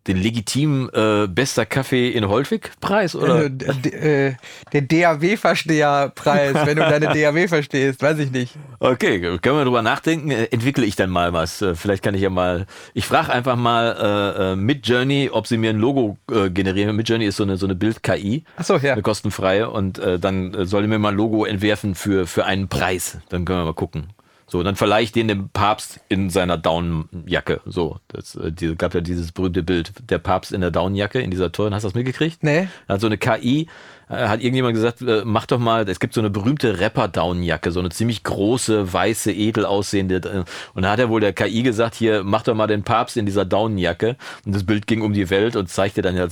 Den legitimen äh, bester Kaffee in Holtwig-Preis, oder? äh, d- äh, der DAW-Versteher-Preis, wenn du deine DAW verstehst, weiß ich nicht. Okay, können wir drüber nachdenken. Äh, Entwickle ich dann mal was. Äh, Vielleicht kann ich ja mal. Ich frage einfach mal äh, mit Journey, ob sie mir ein Logo äh, generieren. Mit Journey ist so eine so eine Bild-KI. Ach so, ja. Eine kostenfreie. Und äh, dann soll mir mal ein Logo entwerfen für, für einen Preis. Dann können wir mal gucken. So, dann verleihe ich den dem Papst in seiner Downjacke. So, das äh, die, gab ja dieses berühmte Bild. Der Papst in der Downjacke, in dieser tollen. Hast du das mitgekriegt? Nee. Hat so eine KI, äh, hat irgendjemand gesagt, äh, mach doch mal, es gibt so eine berühmte Rapper-Downjacke, so eine ziemlich große, weiße, edel aussehende. äh, Und da hat er wohl der KI gesagt, hier, mach doch mal den Papst in dieser Downjacke. Und das Bild ging um die Welt und zeigte dann ja,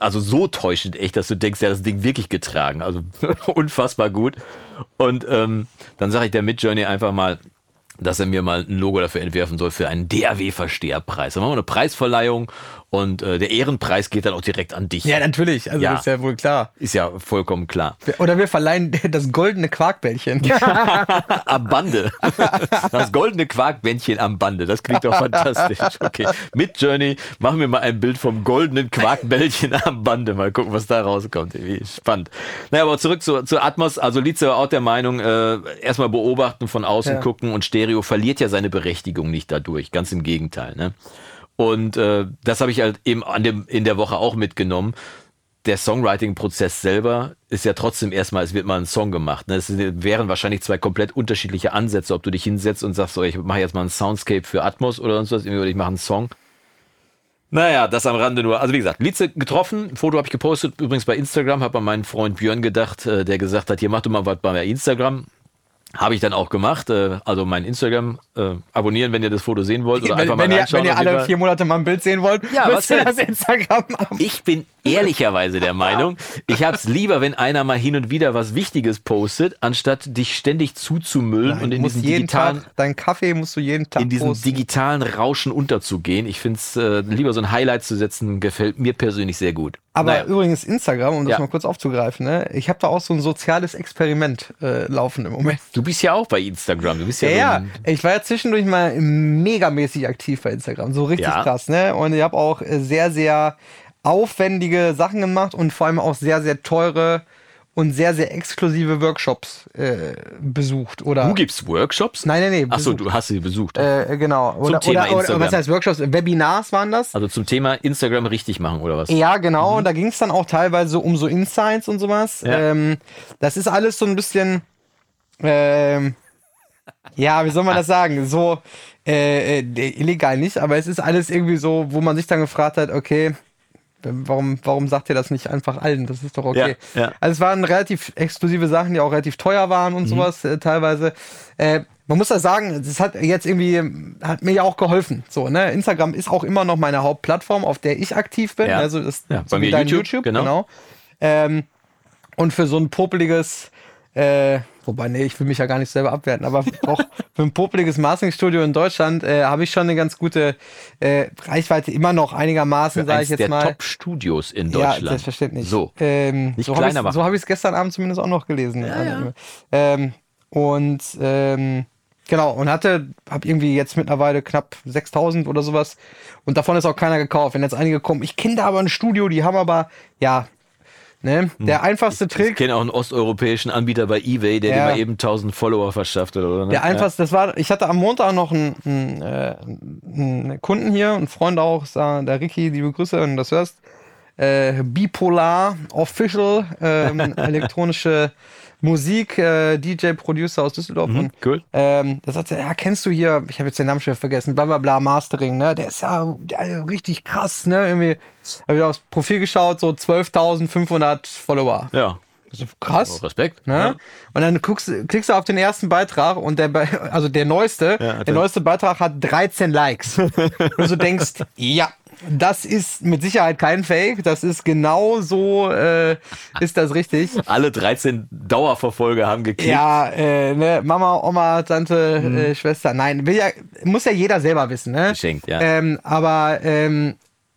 also so täuschend echt, dass du denkst, ja, das Ding wirklich getragen. Also unfassbar gut. Und ähm, dann sage ich der Midjourney einfach mal, dass er mir mal ein Logo dafür entwerfen soll für einen DAW-Versteherpreis. Dann machen wir eine Preisverleihung und äh, der Ehrenpreis geht dann auch direkt an dich. Ja, natürlich, also Ja. ist ja wohl klar. Ist ja vollkommen klar. Oder wir verleihen das goldene Quarkbällchen. Am Bande. Das goldene Quarkbändchen am Bande. Das klingt doch fantastisch. Okay. Mit Journey machen wir mal ein Bild vom goldenen Quarkbällchen am Bande. Mal gucken, was da rauskommt. Wie spannend. Naja, aber zurück zu, zu Atmos. Also Lize war auch der Meinung, äh, erstmal beobachten, von außen Ja. gucken und Stereo verliert ja seine Berechtigung nicht dadurch. Ganz im Gegenteil. Ne? Und äh, das habe ich halt eben an dem, in der Woche auch mitgenommen. Der Songwriting-Prozess selber ist ja trotzdem erstmal, es wird mal ein Song gemacht. Ne? Es wären wahrscheinlich zwei komplett unterschiedliche Ansätze, ob du dich hinsetzt und sagst, so, ich mache jetzt mal ein Soundscape für Atmos oder sonst was, oder ich mache einen Song. Naja, das am Rande nur. Also wie gesagt, Lize getroffen, Foto habe ich gepostet, übrigens bei Instagram, habe an meinen Freund Björn gedacht, äh, der gesagt hat, hier mach du mal was bei Instagram. Habe ich dann auch gemacht. äh, Also mein Instagram äh, abonnieren, wenn ihr das Foto sehen wollt. Oder wenn, einfach mal wenn, ihr, wenn ihr alle vier Monate mal ein Bild sehen wollt, Ja, müsst was ihr das Instagram haben. Ich bin ehrlicherweise der Meinung, ich hab's lieber, wenn einer mal hin und wieder was Wichtiges postet, anstatt dich ständig zuzumüllen und du in jeden digitalen Tag, deinen Kaffee musst du jeden Tag in diesem posten. digitalen Rauschen unterzugehen. Ich finde es äh, lieber so ein Highlight zu setzen, gefällt mir persönlich sehr gut. Aber Naja. übrigens Instagram, um das Ja. mal kurz aufzugreifen, ne? ich habe da auch so ein soziales Experiment äh, laufen im Moment. du bist ja auch bei Instagram. Du bist ja, Ja, so ja, ich war ja zwischendurch mal megamäßig aktiv bei Instagram, so richtig Ja. krass, ne? Und ich habe auch äh, sehr, sehr aufwendige Sachen gemacht und vor allem auch sehr, sehr teure und sehr, sehr exklusive Workshops äh, besucht. Oder Du gibst Workshops? Nein, nein, nee. Achso, du hast sie besucht. Äh, genau. Oder, Thema oder, oder Instagram. was heißt Workshops? Webinars waren das? also zum Thema Instagram richtig machen oder was? Ja, genau. Da ging es dann auch teilweise um so Insights und sowas. Ja. Ähm, das ist alles so ein bisschen, ähm, ja, wie soll man das sagen? So äh, äh, illegal nicht, aber es ist alles irgendwie so, wo man sich dann gefragt hat, okay, warum, warum sagt ihr das nicht einfach allen? Das ist doch okay. Ja, ja. Also es waren relativ exklusive Sachen, die auch relativ teuer waren Mhm. und sowas äh, teilweise. Äh, man muss das sagen, das hat jetzt irgendwie, hat mir ja auch geholfen. So, ne? Instagram ist auch immer noch meine Hauptplattform, auf der ich aktiv bin. Ja. Also das, Ja, so bei wie mir dein YouTube, genau. Ähm, und für so ein popeliges, äh, wobei, nee, ich will mich ja gar nicht selber abwerten, aber auch für ein popeliges Mastering-Studio in Deutschland äh, habe ich schon eine ganz gute äh, Reichweite, immer noch einigermaßen, sage ich jetzt der mal. Top-Studios in Deutschland. Ja, selbstverständlich. So. Ähm, Nicht so habe kleiner machen. so hab ich es gestern Abend zumindest auch noch gelesen. Ähm, und ähm, genau, und hatte, habe irgendwie jetzt mittlerweile knapp 6000 oder sowas. Und davon ist auch keiner gekauft. Wenn jetzt einige kommen, ich kenne da aber ein Studio, die haben aber, ja, ne, der einfachste Hm. Ich Trick. kenne auch einen osteuropäischen Anbieter bei eBay, der Ja. dir mal eben 1000 Follower verschafft oder, oder ne? Der einfachste, das war, ich hatte am Montag noch einen, einen, äh, einen Kunden hier, einen Freund auch, der Ricky, liebe Grüße, wenn du das hörst. Äh, Bipolar Official, ähm, elektronische Musik, äh, DJ, Producer aus Düsseldorf. Mhm, und, cool. Ähm, da sagt er, ja, kennst du hier, ich habe jetzt den Namen schon vergessen, bla bla bla, Mastering, ne? Der ist ja, der, richtig krass, ne? Irgendwie, habe ich aufs Profil geschaut, so 12.500 Follower. Ja. Krass. Oh, Respekt. Ne? Ja. Und dann guckst, klickst du auf den ersten Beitrag und der, also der neueste, Ja, der neueste Beitrag hat 13 Likes. und du denkst, ja, das ist mit Sicherheit kein Fake, das ist genau so, äh, ist das richtig. Alle 13 Dauerverfolger haben geklickt. Ja, äh, ne, Mama, Oma, Tante, Mhm. äh, Schwester, nein, will ja, muss ja jeder selber wissen, ne? Geschenkt, ja. Ähm, aber ähm,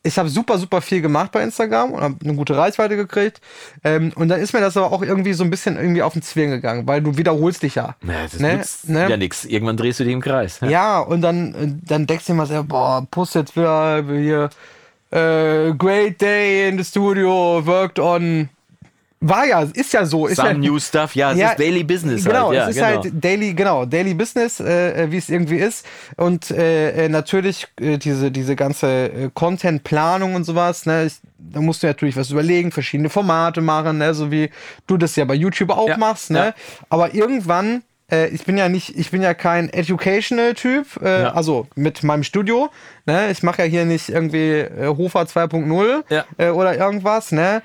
ich habe super, super viel gemacht bei Instagram und habe eine gute Reichweite gekriegt. Ähm, und dann ist mir das aber auch irgendwie so ein bisschen irgendwie auf den Zwirn gegangen, weil du wiederholst dich ja. Ja, das Ne? nützt Ne? ja nichts. Irgendwann drehst du dich im Kreis. Ja, und dann, dann denkst du mal so, boah, post jetzt wieder hier, äh, great day in the studio, worked on. War ja, ist ja so. Ist Some ja, new stuff. Ja, es Ja, ist Daily Business Genau, halt. Ja, es ist genau. halt Daily, genau, Daily Business, äh, äh, wie es irgendwie ist. Und äh, äh, natürlich äh, diese, diese ganze äh, Content-Planung und sowas, ne, ich, da musst du natürlich was überlegen, verschiedene Formate machen, ne, so wie du das ja bei YouTube auch Ja, machst, ne? Aber irgendwann, äh, ich bin ja nicht, ich bin ja kein Educational-Typ, äh, Ja. also mit meinem Studio, ne? Ich mache ja hier nicht irgendwie äh, Hofer 2.0 Ja. äh, oder irgendwas, ne?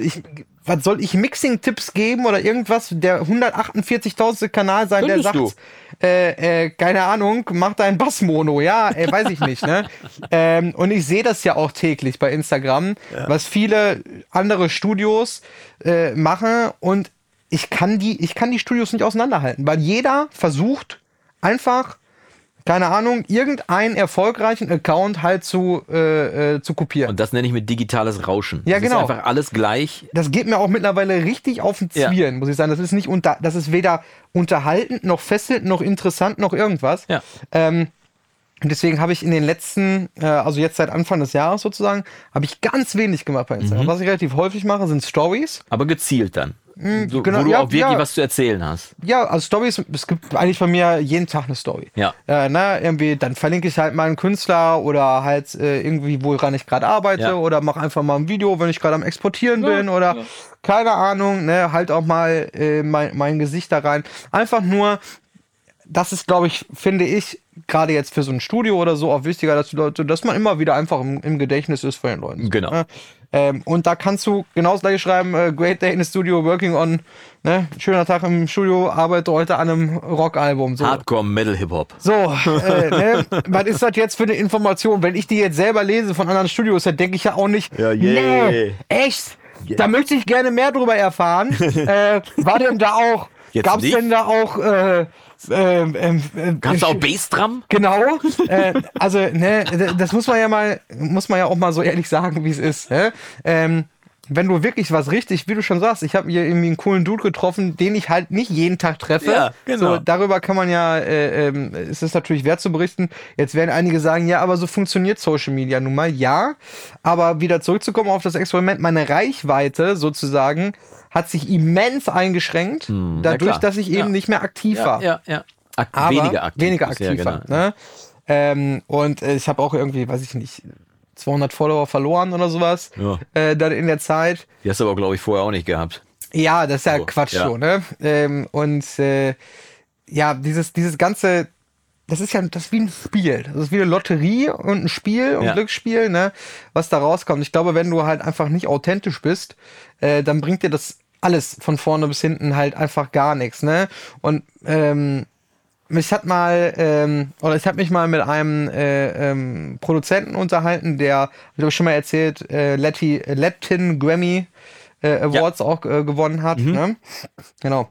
Ich, was soll ich Mixing-Tipps geben oder irgendwas? Der 148.000. Kanal sein, der Könntest sagt, äh, äh, keine Ahnung, mach dein Bassmono, ja, äh, weiß ich nicht, ne? ähm, und ich sehe das ja auch täglich bei Instagram, was viele andere Studios äh, machen und ich kann die, ich kann die Studios nicht auseinanderhalten, weil jeder versucht einfach keine Ahnung, irgendeinen erfolgreichen Account halt zu, äh, äh, zu kopieren. Und das nenne ich mit digitales Rauschen. Ja, das genau. Ist einfach alles gleich. das geht mir auch mittlerweile richtig auf den Ja. Zwirn, muss ich sagen. Das ist nicht unter, das ist weder unterhaltend noch fesselnd noch interessant noch irgendwas. Ja. Ähm, und deswegen habe ich in den letzten, äh, also jetzt seit Anfang des Jahres sozusagen, habe ich ganz wenig gemacht bei Mhm. Instagram. Was ich relativ häufig mache, sind Stories. Aber gezielt dann. So, genau, wo du ja, auch wirklich ja. was zu erzählen hast. Ja, also Stories, es gibt eigentlich von mir jeden Tag eine Story. Ja. Äh, ne, irgendwie, dann verlinke ich halt mal einen Künstler oder halt äh, irgendwie, woran ich gerade arbeite Ja. oder mache einfach mal ein Video, wenn ich gerade am Exportieren bin oder keine Ahnung, ne, halt auch mal äh, mein, mein Gesicht da rein. Einfach nur, das ist, glaube ich, finde ich, gerade jetzt für so ein Studio oder so auch wichtiger, dass die Leute, dass man immer wieder einfach im, im Gedächtnis ist von den Leuten. Genau. Ne? Ähm, und da kannst du genau das gleiche schreiben, äh, Great Day in the Studio, working on, ne, schöner Tag im Studio, arbeite heute an einem Rockalbum. So. Hardcore Metal Hip Hop. So, äh, ne? was ist das jetzt für eine Information? Wenn ich die jetzt selber lese von anderen Studios, dann denke ich ja auch nicht, Ja, yeah. nee, echt? Da möchte ich gerne mehr drüber erfahren. äh, war denn da auch, gab's nicht? denn da auch, äh, ähm, ähm, äh, Kannst du auch Bassdrum? Genau. äh, also, ne, das muss man ja mal, muss man ja auch mal so ehrlich sagen, wie es ist. Ne? Ähm, wenn du wirklich was richtig, wie du schon sagst, ich habe hier irgendwie einen coolen Dude getroffen, den ich halt nicht jeden Tag treffe. Ja, genau. So, darüber kann man ja, äh, es ist natürlich wert zu berichten. Jetzt werden einige sagen, ja, aber so funktioniert Social Media nun mal. Ja, aber wieder zurückzukommen auf das Experiment, meine Reichweite sozusagen hat sich immens eingeschränkt, Hm, dadurch, dass ich eben nicht mehr aktiv war ja, ja. Ak aber weniger aktiv. Weniger aktiv genau. war, ne? ähm, und äh, ich habe auch irgendwie, weiß ich nicht, 200 Follower verloren oder sowas. Ja. Äh, dann in der Zeit. Die hast du aber, glaube ich, vorher auch nicht gehabt. Ja, das ist ja So, Quatsch ja. so, ne? Ähm, und äh, ja, dieses, dieses ganze, das ist ja das ist wie ein Spiel. Das ist wie eine Lotterie und ein Spiel und Ja. Glücksspiel, ne? Was da rauskommt. Ich glaube, wenn du halt einfach nicht authentisch bist, äh, dann bringt dir das alles von vorne bis hinten halt einfach gar nichts, ne? Und ähm, mich hat mal, ähm, oder ich habe mich mal mit einem äh, ähm, Produzenten unterhalten, der, habe ich schon mal erzählt, äh, Lati, Latin Grammy äh, Awards auch äh, gewonnen hat. Ne? Genau.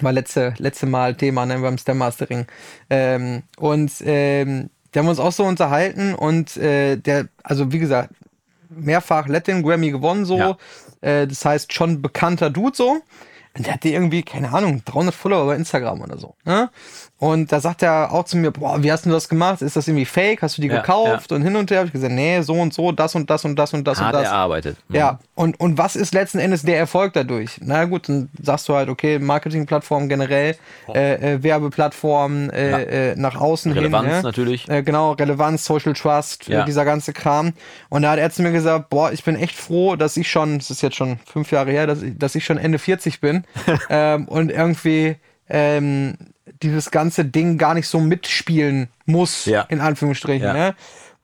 War letzte, letzte Mal Thema ne, beim Stem Mastering. Ähm, und ähm, der haben uns auch so unterhalten und äh, der, also wie gesagt, mehrfach Latin Grammy gewonnen so. Ja. Äh, das heißt schon bekannter Dude so. Und der hatte irgendwie, keine Ahnung, 300 Follower bei Instagram oder so. Ne? Und da sagt er auch zu mir, boah, wie hast du das gemacht? Ist das irgendwie fake? Hast du die Ja, gekauft? Und hin und her habe ich gesagt, nee, so und so, das und das und das und das Hart und das. erarbeitet. Mhm. Ja, und, und was ist letzten Endes der Erfolg dadurch? Na gut, dann sagst du halt, okay, Marketingplattformen generell, äh, äh, Werbeplattformen äh, Ja. äh, nach außen Relevanz hin. ne? natürlich. Äh, genau, Relevanz, Social Trust, Ja. äh, dieser ganze Kram. Und da hat er zu mir gesagt, boah, ich bin echt froh, dass ich schon, das ist jetzt schon fünf Jahre her, dass ich, dass ich schon Ende 40 bin ähm, und irgendwie ähm, dieses ganze Ding gar nicht so mitspielen muss, Ja. in Anführungsstrichen. Ja. Ne?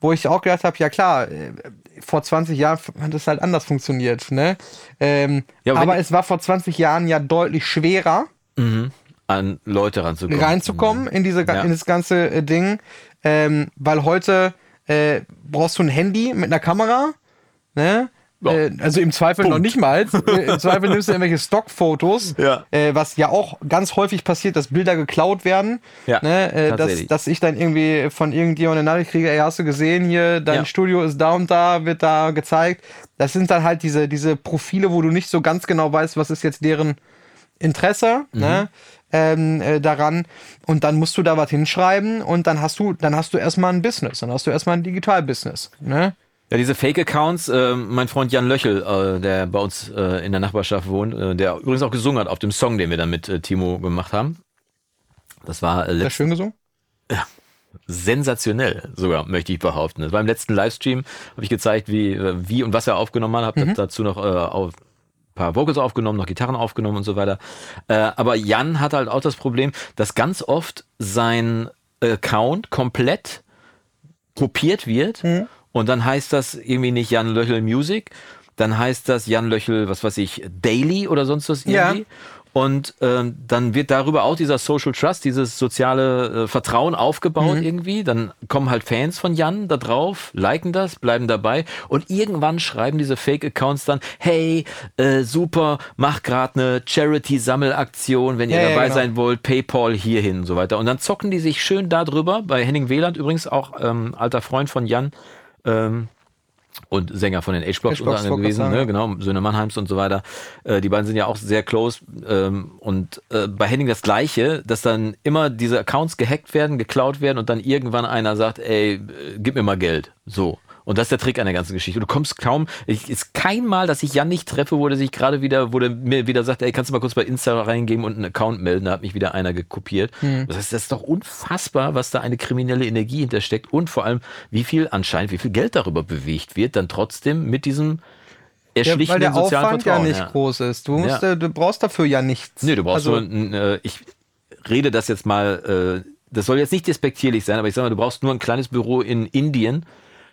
Wo ich auch gedacht habe, ja klar, äh, vor 20 Jahren hat das halt anders funktioniert. Ne? Ähm, Ja, aber es war vor 20 Jahren ja deutlich schwerer, An Leute ranzukommen. reinzukommen in, diese, in das ganze äh, Ding. Ähm, weil heute äh, brauchst du ein Handy mit einer Kamera. Ne? Ja. Äh, also im Zweifel noch nicht mal. Äh, Im Zweifel nimmst du irgendwelche Stockfotos, Ja. äh, was ja auch ganz häufig passiert, dass Bilder geklaut werden. Ja, ne? äh, dass, dass ich dann irgendwie von irgendjemandem eine Nachricht kriege, ey, hast du gesehen hier, dein Ja. Studio ist da und da, wird da gezeigt. Das sind dann halt diese, diese Profile, wo du nicht so ganz genau weißt, was ist jetzt deren Interesse ne, ähm, äh, daran und dann musst du da was hinschreiben und dann hast du dann hast du erstmal ein Business, dann hast du erstmal ein Digital-Business. Ne? Ja, diese Fake-Accounts, äh, mein Freund Jan Löchel, äh, der bei uns äh, in der Nachbarschaft wohnt, äh, der übrigens auch gesungen hat auf dem Song, den wir dann mit äh, Timo gemacht haben. Das war äh, das schön gesungen? sensationell, sogar möchte ich behaupten. Das war im letzten Livestream, habe ich gezeigt, wie, äh, wie und was er aufgenommen hat, habe dazu noch auf paar Vocals aufgenommen, noch Gitarren aufgenommen und so weiter. Äh, aber Jan hat halt auch das Problem, dass ganz oft sein Account komplett kopiert wird und dann heißt das irgendwie nicht Jan Löchel Music, dann heißt das Jan Löchel, was weiß ich, Daily oder sonst was Ja. irgendwie. Und ähm, dann wird darüber auch dieser Social Trust, dieses soziale äh, Vertrauen aufgebaut irgendwie. Dann kommen halt Fans von Jan da drauf, liken das, bleiben dabei und irgendwann schreiben diese Fake-Accounts dann, hey, äh, super, mach gerade eine Charity-Sammelaktion, wenn ihr Ja, ja, dabei genau. sein wollt, Paypal hierhin und so weiter. Und dann zocken die sich schön darüber. Bei Henning Wieland übrigens auch ähm, alter Freund von Jan. Ähm, und Sänger von den H-Blocks unter anderem gewesen, ne? genau, Söhne Mannheims und so weiter. Äh, die beiden sind ja auch sehr close. Ähm, und äh, bei Henning das Gleiche, dass dann immer diese Accounts gehackt werden, geklaut werden und dann irgendwann einer sagt, ey, äh, gib mir mal Geld. So. Und das ist der Trick an der ganzen Geschichte. Du kommst kaum, es ist kein Mal, dass ich Jan nicht treffe, wo der sich gerade wieder, wo der mir wieder sagt, ey, kannst du mal kurz bei Insta reingeben und einen Account melden, da hat mich wieder einer gekopiert. Das heißt, das ist doch unfassbar, was da eine kriminelle Energie hintersteckt und vor allem, wie viel anscheinend, wie viel Geld darüber bewegt wird, dann trotzdem mit diesem Ja, weil der sozialen Aufwand ja Vertrauen. nicht groß ist. Du, musst, Ja. äh, du brauchst dafür ja nichts. Nee, du brauchst also, nur, ein, äh, ich rede das jetzt mal, äh, das soll jetzt nicht despektierlich sein, aber ich sag mal, du brauchst nur ein kleines Büro in Indien,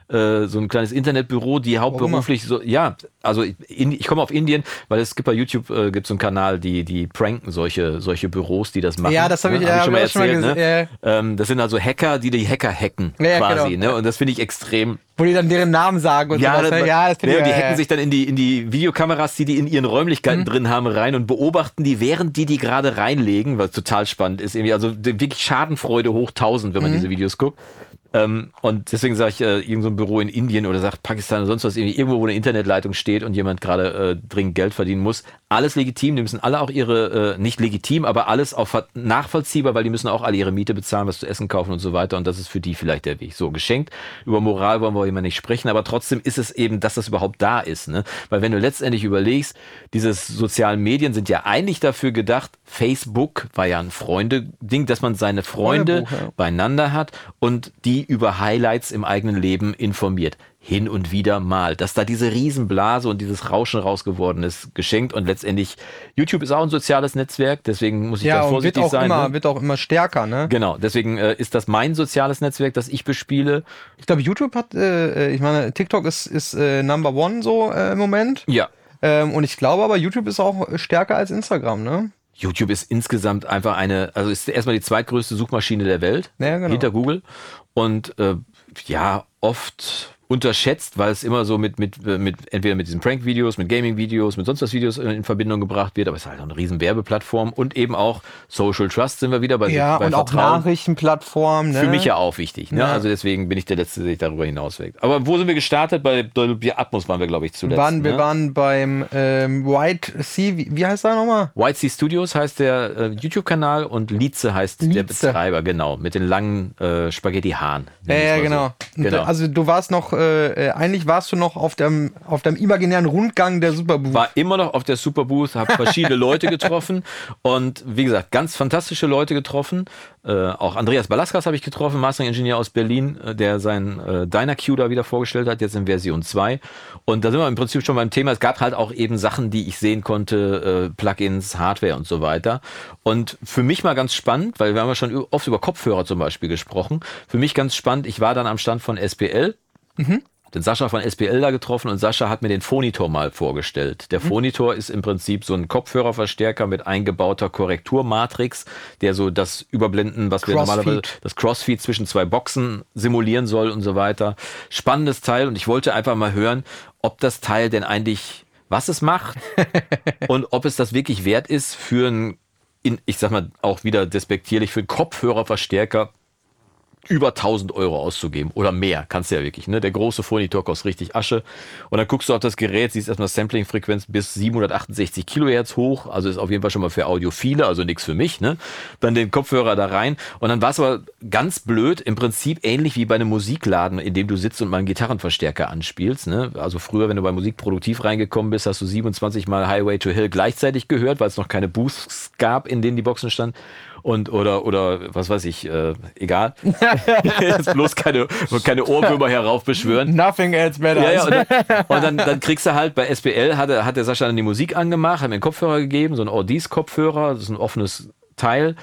äh, so ein kleines Internetbüro, die hauptberuflich so, ja, also in, ich komme auf Indien, weil es gibt bei YouTube äh, gibt so einen Kanal, die die pranken solche solche Büros, die das machen. Ja, das habe ich, ne? ja, Hab schon mal ich schon mal erzählt. gesehen, ne? ähm, das sind also Hacker, die die Hacker hacken Ja, ja, quasi, genau. ne? Und das finde ich extrem Wo die dann deren Namen sagen und ja, sowas. das, ne? ja, das finde ja, ich die ja, hacken ja. sich dann in die, in die Videokameras, die die in ihren Räumlichkeiten Mhm. drin haben, rein und beobachten die, während die die gerade reinlegen, was total spannend ist. Irgendwie, also wirklich Schadenfreude hoch 1000, wenn man Mhm. diese Videos guckt. Ähm, und deswegen sage ich, äh, irgend so ein Büro in Indien oder sagt Pakistan oder sonst was, irgendwie irgendwo, wo eine Internetleitung steht und jemand gerade äh, dringend Geld verdienen muss. Alles legitim, die müssen alle auch ihre, äh, nicht legitim, aber alles auch nachvollziehbar, weil die müssen auch alle ihre Miete bezahlen, was zu essen kaufen und so weiter. Und das ist für die vielleicht der Weg. So, geschenkt. Über Moral wollen wir immer nicht sprechen, aber trotzdem ist es eben, dass das überhaupt da ist. Ne? Weil wenn du letztendlich überlegst, diese sozialen Medien sind ja eigentlich dafür gedacht, Facebook war ja ein Freunde-Ding, dass man seine Freunde ja. beieinander hat und die über Highlights im eigenen Leben informiert. Hin und wieder mal. Dass da diese Riesenblase und dieses Rauschen raus geworden ist, geschenkt und letztendlich, YouTube ist auch ein soziales Netzwerk, deswegen muss ich ja, da und wird vorsichtig auch, sein. immer, ne? wird auch immer stärker, ne? Genau, deswegen äh, ist das mein soziales Netzwerk, das ich bespiele. Ich glaube, YouTube hat, äh, ich meine, TikTok ist, ist äh, Number One so äh, im Moment. Ja. Ähm, und ich glaube aber, YouTube ist auch stärker als Instagram, ne? YouTube ist insgesamt einfach eine, also ist erstmal die zweitgrößte Suchmaschine der Welt Ja, genau. hinter Google und äh, ja oft unterschätzt, weil es immer so mit, mit, mit entweder mit diesen Prank-Videos, mit Gaming-Videos, mit sonst was Videos in Verbindung gebracht wird, aber es ist halt auch eine riesen Werbeplattform und eben auch Social Trust sind wir wieder bei, Ja, bei und auch Vertrauen. Nachrichtenplattformen, ne? Für mich ja auch wichtig. Ne? Ja. Also deswegen bin ich der Letzte, der sich darüber hinauswegt. Aber wo sind wir gestartet? Bei Dolby Atmos waren wir, glaube ich, Wir zuletzt. waren, wir ne? waren beim ähm, White Sea, wie, wie heißt der nochmal? White Sea Studios heißt der äh, YouTube-Kanal und Lize heißt der Lize. Betreiber, genau, mit den langen äh, Spaghetti-Haaren. Ja, ja, genau. So. Genau. äh, Also du warst noch, äh, äh, eigentlich warst du noch auf dem, auf dem imaginären Rundgang der Superbooth. war immer noch auf der Superbooth, habe verschiedene Leute getroffen und wie gesagt, ganz fantastische Leute getroffen. Äh, auch Andreas Balaskas habe ich getroffen, Mastering-Ingenieur aus Berlin, äh, der sein äh, Dyna-Q da wieder vorgestellt hat, jetzt in Version 2. Und da sind wir im Prinzip schon beim Thema. Es gab halt auch eben Sachen, die ich sehen konnte, äh, Plugins, Hardware und so weiter. Und für mich mal ganz spannend, weil wir haben ja schon oft über Kopfhörer zum Beispiel gesprochen. Für mich ganz spannend, ich war dann am Stand von SPL den Sascha von SPL da getroffen und Sascha hat mir den Phonitor mal vorgestellt. Der Phonitor ist im Prinzip so ein Kopfhörerverstärker mit eingebauter Korrekturmatrix, der so das Überblenden, was wir Crossfeed. normalerweise, das Crossfeed zwischen zwei Boxen simulieren soll und so weiter. Spannendes Teil und ich wollte einfach mal hören, ob das Teil denn eigentlich, was es macht und ob es das wirklich wert ist für ein, in, ich sag mal auch wieder despektierlich, für einen Kopfhörerverstärker über 1000 Euro auszugeben oder mehr, kannst du ja wirklich. Ne? Der große Phonitor kostet richtig Asche. Und dann guckst du auf das Gerät, siehst erstmal Sampling-Frequenz bis 768 Kilohertz hoch, also ist auf jeden Fall schon mal für Audiophile, also nichts für mich. Ne? Dann den Kopfhörer da rein und dann war es aber ganz blöd, im Prinzip ähnlich wie bei einem Musikladen, in dem du sitzt und mal einen Gitarrenverstärker anspielst. Ne? Also früher, wenn du bei Musik produktiv reingekommen bist, hast du 27 Mal Highway to Hill gleichzeitig gehört, weil es noch keine Boosts gab, in denen die Boxen standen. Und oder oder was weiß ich, äh, egal. Jetzt bloß keine, keine Ohrwürmer heraufbeschwören. Nothing else matters. Ja, ja, und, dann, und dann, dann kriegst du halt bei SBL, hat, hat der Sascha dann die Musik angemacht, hat mir einen Kopfhörer gegeben, so ein Ordiz-Kopfhörer, das ist ein offenes Teil.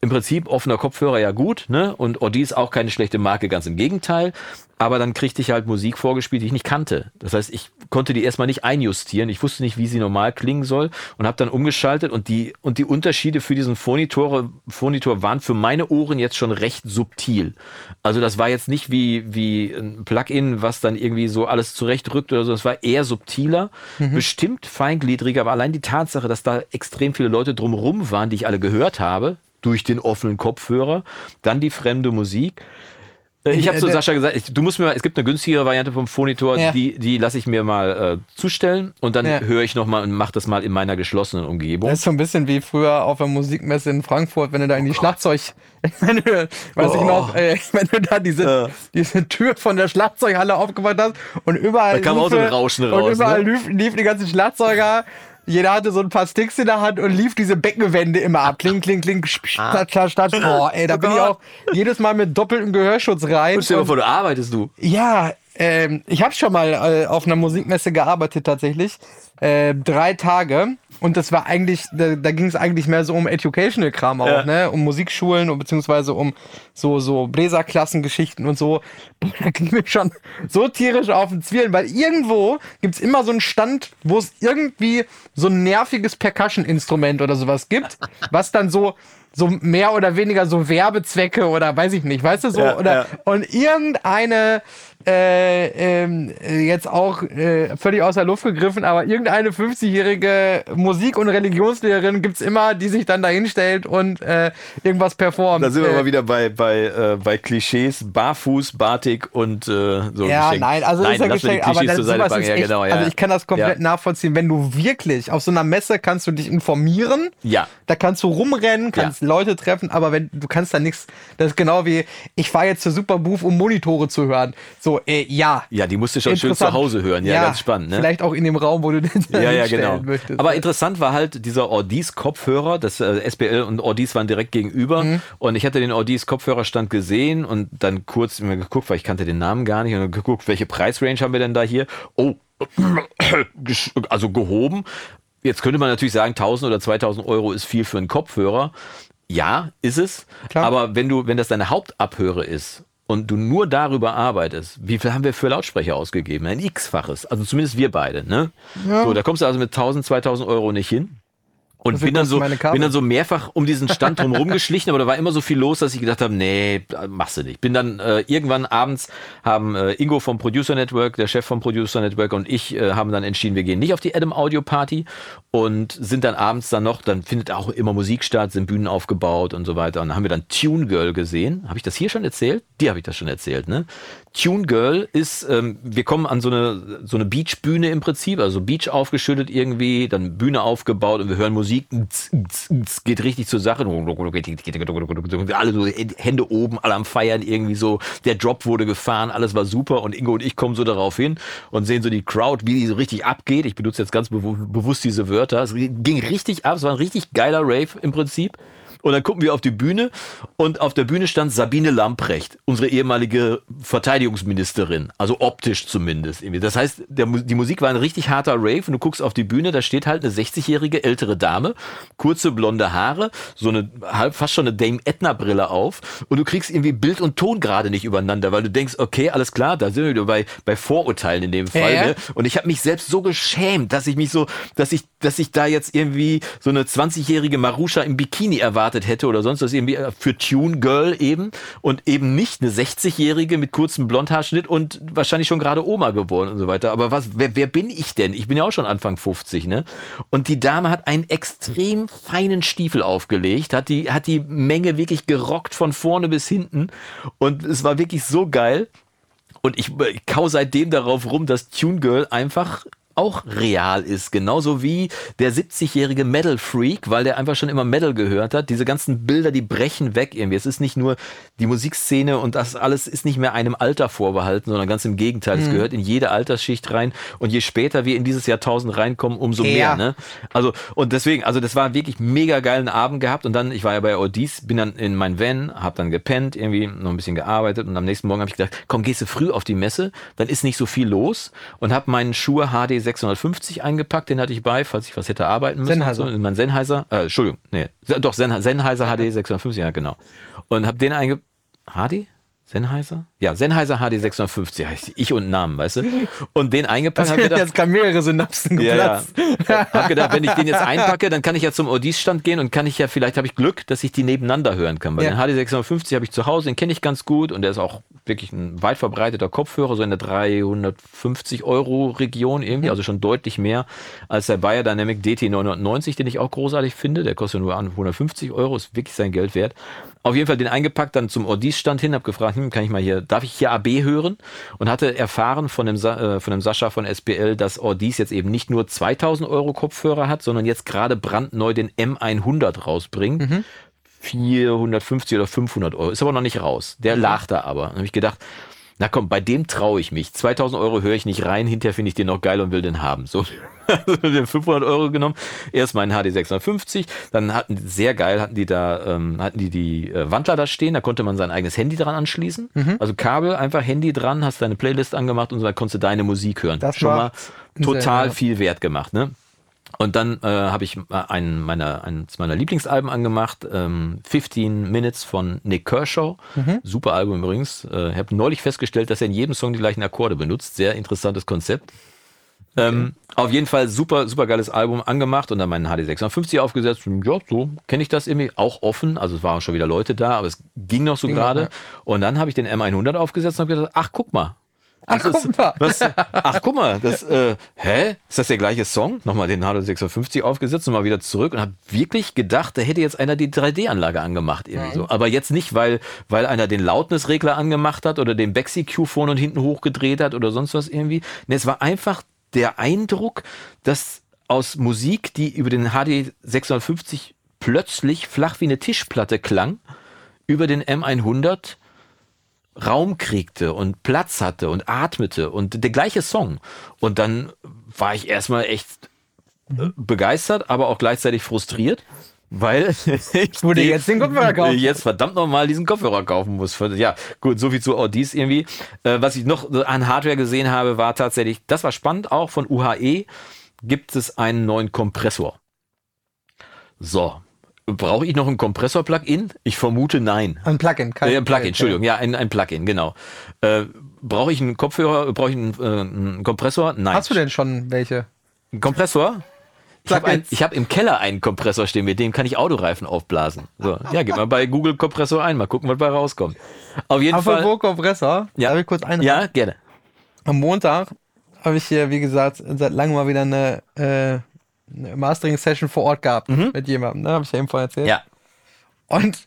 Im Prinzip offener Kopfhörer ja gut, ne? Und Ordiz auch keine schlechte Marke, ganz im Gegenteil. Aber dann kriegte ich halt Musik vorgespielt, die ich nicht kannte. Das heißt, ich konnte die erstmal nicht einjustieren. Ich wusste nicht, wie sie normal klingen soll und habe dann umgeschaltet und die und die Unterschiede für diesen Phonitor, Phonitor waren für meine Ohren jetzt schon recht subtil. Also das war jetzt nicht wie wie ein Plugin, was dann irgendwie so alles zurechtrückt oder so. Es war eher subtiler, bestimmt feingliedriger, aber allein die Tatsache, dass da extrem viele Leute drumherum waren, die ich alle gehört habe durch den offenen Kopfhörer, dann die fremde Musik. Äh, Ich habe zu äh, Sascha gesagt, ich, du musst mir mal, es gibt eine günstigere Variante vom Phonitor, Ja. die, die lasse ich mir mal äh, zustellen und dann Ja. höre ich nochmal und mache das mal in meiner geschlossenen Umgebung. Das ist so ein bisschen wie früher auf der Musikmesse in Frankfurt, wenn du da in die Schlagzeug, wenn du, weiß ich Oh. noch, äh, wenn du da diese, Ja. diese Tür von der Schlagzeughalle aufgemacht hast und überall Da kam auch so ein Rauschen und raus, überall ne? lief, lief die ganzen Schlagzeuger. Jeder hatte so ein paar Sticks in der Hand und lief diese Beckenwände immer ab. Kling, kling, kling, statt, statt, statt. Boah, ey, da bin ich auch jedes Mal mit doppeltem Gehörschutz rein. Stell dir vor, du arbeitest du. ja, ähm, ich habe schon mal äh, auf einer Musikmesse gearbeitet tatsächlich. Äh, drei Tage. Und das war eigentlich, da, da ging es eigentlich mehr so um Educational-Kram auch, Ja. ne? Um Musikschulen und beziehungsweise um so, so Bläserklassengeschichten und so. Da ging mir schon so tierisch auf den Zwirn, weil irgendwo gibt's immer so einen Stand, wo es irgendwie so ein nerviges Percussion-Instrument oder sowas gibt, was dann so so mehr oder weniger so Werbezwecke oder weiß ich nicht, weißt du so Ja, oder ja. und irgendeine äh, ähm, äh, jetzt auch äh, völlig aus der Luft gegriffen, aber irgendeine 50-jährige Musik- und Religionslehrerin gibt's immer, die sich dann da hinstellt und äh, irgendwas performt. Da sind wir äh, mal wieder bei, bei, bei Klischees, Barfuß, Batik und so. Ja, Geschenk. nein, also nein, ist ja geschenkt, aber das, sowas ist Ja, echt, genau, ja. also ich kann das komplett Ja. nachvollziehen, wenn du wirklich auf so einer Messe kannst du dich informieren, Ja. da kannst du rumrennen, kannst Leute treffen, aber wenn du kannst da nichts, das ist genau wie, ich fahre jetzt zur Superbooth, um Monitore zu hören. So, äh, ja. Ja, die musst du schon schön zu Hause hören. Ja, ganz spannend. Ne? Vielleicht auch in dem Raum, wo du den Ja, ja, genau. möchtest. Aber interessant war halt dieser Ordis Kopfhörer, das äh, SBL und Ordis waren direkt gegenüber Mhm. und ich hatte den Ordis Kopfhörerstand gesehen und dann kurz mir geguckt, weil ich kannte den Namen gar nicht und dann geguckt, welche Preisrange haben wir denn da hier? Oh, also gehoben. Jetzt könnte man natürlich sagen, 1000 oder 2000 Euro ist viel für einen Kopfhörer. Ja, ist es. Klar. Aber wenn du, wenn das deine Hauptabhöre ist und du nur darüber arbeitest, wie viel haben wir für Lautsprecher ausgegeben? Ein X-faches. Also zumindest wir beide, ne? So, da kommst du also mit 1000, 2000 Euro nicht hin. Und bin dann, so, bin dann so mehrfach um diesen Stand drumherum geschlichen, aber da war immer so viel los, dass ich gedacht habe, nee, machst du nicht. Bin dann äh, irgendwann abends haben äh, Ingo vom Producer Network, der Chef vom Producer Network und ich äh, haben dann entschieden, wir gehen nicht auf die Adam Audio Party und sind dann abends dann noch, dann findet auch immer Musik statt, sind Bühnen aufgebaut und so weiter. Und dann haben wir dann Tune Girl gesehen. Habe ich das hier schon erzählt? Die habe ich das schon erzählt, ne? Tune Girl ist, ähm, wir kommen an so eine, so eine Beachbühne im Prinzip, also Beach aufgeschüttet irgendwie, dann Bühne aufgebaut und wir hören Musik, geht richtig zur Sache. Alle so Hände oben, alle am Feiern irgendwie so. Der Drop wurde gefahren, alles war super und Ingo und ich kommen so darauf hin und sehen so die Crowd, wie die so richtig abgeht. Ich benutze jetzt ganz bewu bewusst diese Wörter. Es ging richtig ab, es war ein richtig geiler Rave im Prinzip. Und dann gucken wir auf die Bühne und auf der Bühne stand Sabine Lamprecht, unsere ehemalige Verteidigungsministerin, also optisch zumindest. Irgendwie. Das heißt, der, die Musik war ein richtig harter Rave und du guckst auf die Bühne, da steht halt eine 60-jährige ältere Dame, kurze blonde Haare, so eine halb fast schon eine Dame Edna Brille auf und du kriegst irgendwie Bild und Ton gerade nicht übereinander, weil du denkst, okay, alles klar, da sind wir wieder bei, bei Vorurteilen in dem Fall. Ja. Ne? Und ich habe mich selbst so geschämt, dass ich mich so, dass ich, dass ich da jetzt irgendwie so eine 20-jährige Marusha im Bikini erwartet hätte oder sonst was irgendwie äh, für Tune Girl eben und eben nicht eine 60-jährige mit kurzem Blondhaarschnitt und wahrscheinlich schon gerade Oma geworden und so weiter. Aber was, wer, wer bin ich denn? Ich bin ja auch schon Anfang 50, ne? Und die Dame hat einen extrem feinen Stiefel aufgelegt, hat die, hat die Menge wirklich gerockt von vorne bis hinten und es war wirklich so geil. Und ich äh, kau seitdem darauf rum, dass Tune Girl einfach auch real ist, genauso wie der 70-jährige Metal Freak, weil der einfach schon immer Metal gehört hat. Diese ganzen Bilder, die brechen weg irgendwie. Es ist nicht nur die Musikszene und das alles ist nicht mehr einem Alter vorbehalten, sondern ganz im Gegenteil. Es gehört in jede Altersschicht rein und je später wir in dieses Jahrtausend reinkommen, umso Ja. mehr. Ne? Also und deswegen, also das war wirklich mega geilen Abend gehabt und dann, ich war ja bei Odis, bin dann in mein Van, hab dann gepennt, irgendwie noch ein bisschen gearbeitet und am nächsten Morgen habe ich gedacht, komm, gehst du früh auf die Messe, dann ist nicht so viel los und habe meinen Schuhe HD 650 eingepackt, den hatte ich bei, falls ich was hätte arbeiten müssen. Sennheiser. So, in mein Sennheiser, äh, Entschuldigung, nee, doch Sen Sennheiser HD 650, ja genau. Und habe den einge HD Sennheiser? Ja, Sennheiser HD 650 heißt ich und Namen, weißt du? Und den eingepackt Das hab gedacht, jetzt kann mehrere Synapsen ja, ja. geplatzt. Hab gedacht, wenn ich den jetzt einpacke, dann kann ich ja zum Audis-Stand gehen und kann ich ja, vielleicht habe ich Glück, dass ich die nebeneinander hören kann. Weil Ja. den HD 650 habe ich zu Hause, den kenne ich ganz gut und der ist auch wirklich ein weit verbreiteter Kopfhörer, so in der 350 Euro Region irgendwie, also schon deutlich mehr als der Bayer Dynamic DT 990, den ich auch großartig finde. Der kostet nur 150 Euro, ist wirklich sein Geld wert. Auf jeden Fall den eingepackt, dann zum Audis-Stand hin, habe gefragt, hm, kann ich mal hier, darf ich hier AB hören? Und hatte erfahren von dem, Sa äh, von dem Sascha von SPL, dass Audis jetzt eben nicht nur 2000 Euro Kopfhörer hat, sondern jetzt gerade brandneu den M100 rausbringt. 450 oder 500 Euro. Ist aber noch nicht raus. Der lag da aber. Dann habe ich gedacht, na komm, bei dem traue ich mich. 2000 Euro höre ich nicht rein, hinterher finde ich den noch geil und will den haben. So. also 500 Euro genommen. Erst meinen HD 650, dann hatten sehr geil hatten die da ähm, hatten die die äh, Wandler da stehen, da konnte man sein eigenes Handy dran anschließen. Mhm. Also Kabel einfach Handy dran, hast deine Playlist angemacht und so, da konntest du deine Musik hören. Das Schon war mal sehr, total ja. viel wert gemacht, ne? Und dann äh, habe ich äh, einen meiner, eines meiner Lieblingsalben angemacht, ähm, 15 Minutes von Nick Kershaw. Mhm. Super Album übrigens. Äh, ich habe neulich festgestellt, dass er in jedem Song die gleichen Akkorde benutzt. Sehr interessantes Konzept. Ähm, auf jeden Fall super, super geiles Album angemacht und dann meinen HD 650 aufgesetzt. Ja, so kenne ich das irgendwie auch offen. Also es waren schon wieder Leute da, aber es ging noch so gerade. ja. Und dann habe ich den M100 aufgesetzt und habe gedacht, ach guck mal. Ach, Das ist- guck mal. Was, ach, guck mal, das, äh, hä? Ist das der gleiche Song? Nochmal den HD 650 aufgesetzt und mal wieder zurück und habe wirklich gedacht, da hätte jetzt einer die 3D-Anlage angemacht irgendwie so. Aber jetzt nicht, weil, weil einer den Loudness-Regler angemacht hat oder den Bexy-Q vorne und hinten hochgedreht hat oder sonst was irgendwie. Ne, es war einfach der Eindruck, dass aus Musik, die über den HD 650 plötzlich flach wie eine Tischplatte klang, über den M100 Raum kriegte und Platz hatte und atmete und der gleiche Song. Und dann war ich erstmal echt äh, begeistert, aber auch gleichzeitig frustriert, weil ich Würde jetzt den Kopfhörer kaufen. Jetzt verdammt nochmal diesen Kopfhörer kaufen muss. Ja, gut, so viel zu Audis irgendwie. Äh, was ich noch an Hardware gesehen habe, war tatsächlich, das war spannend, auch von UHE gibt es einen neuen Kompressor. So. Brauche ich noch ein Kompressor-Plugin? Ich vermute nein. Ein Plugin, kein Äh, ein Plugin, Entschuldigung, ja, ein, ein Plugin, genau. Äh, brauche ich einen Kopfhörer, brauche ich einen, äh, einen Kompressor? Nein. Hast du denn schon welche? einen Kompressor? Ich habe hab im Keller einen Kompressor stehen, mit dem kann ich Autoreifen aufblasen. So, ja, gib mal bei Google Kompressor ein, mal gucken, was bei rauskommt. Auf jeden Fall. Apropos Kompressor, Ja. darf ich kurz eine? Ja, gerne. Am Montag habe ich hier, wie gesagt, seit langem mal wieder eine, äh, eine Mastering-Session vor Ort gehabt mit jemandem, ne? Habe ich ja eben vorhin erzählt. Mhm. Ja. Und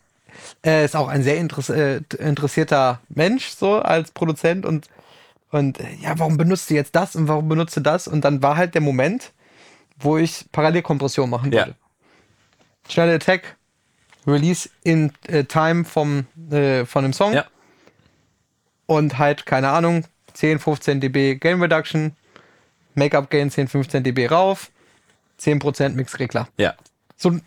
er ist auch ein sehr interess äh, interessierter Mensch, so als Produzent und, und äh, ja, warum benutzt du jetzt das und warum benutzt du das? Und dann war halt der Moment, wo ich Parallelkompression machen Ja. wollte. Schnelle Attack, Release in äh, Time vom, äh, von dem Song Ja. und halt, keine Ahnung, 10, 15 dB Gain Reduction, Make-up Gain 10, 15 dB rauf, 10% Mixregler. Ja. So ein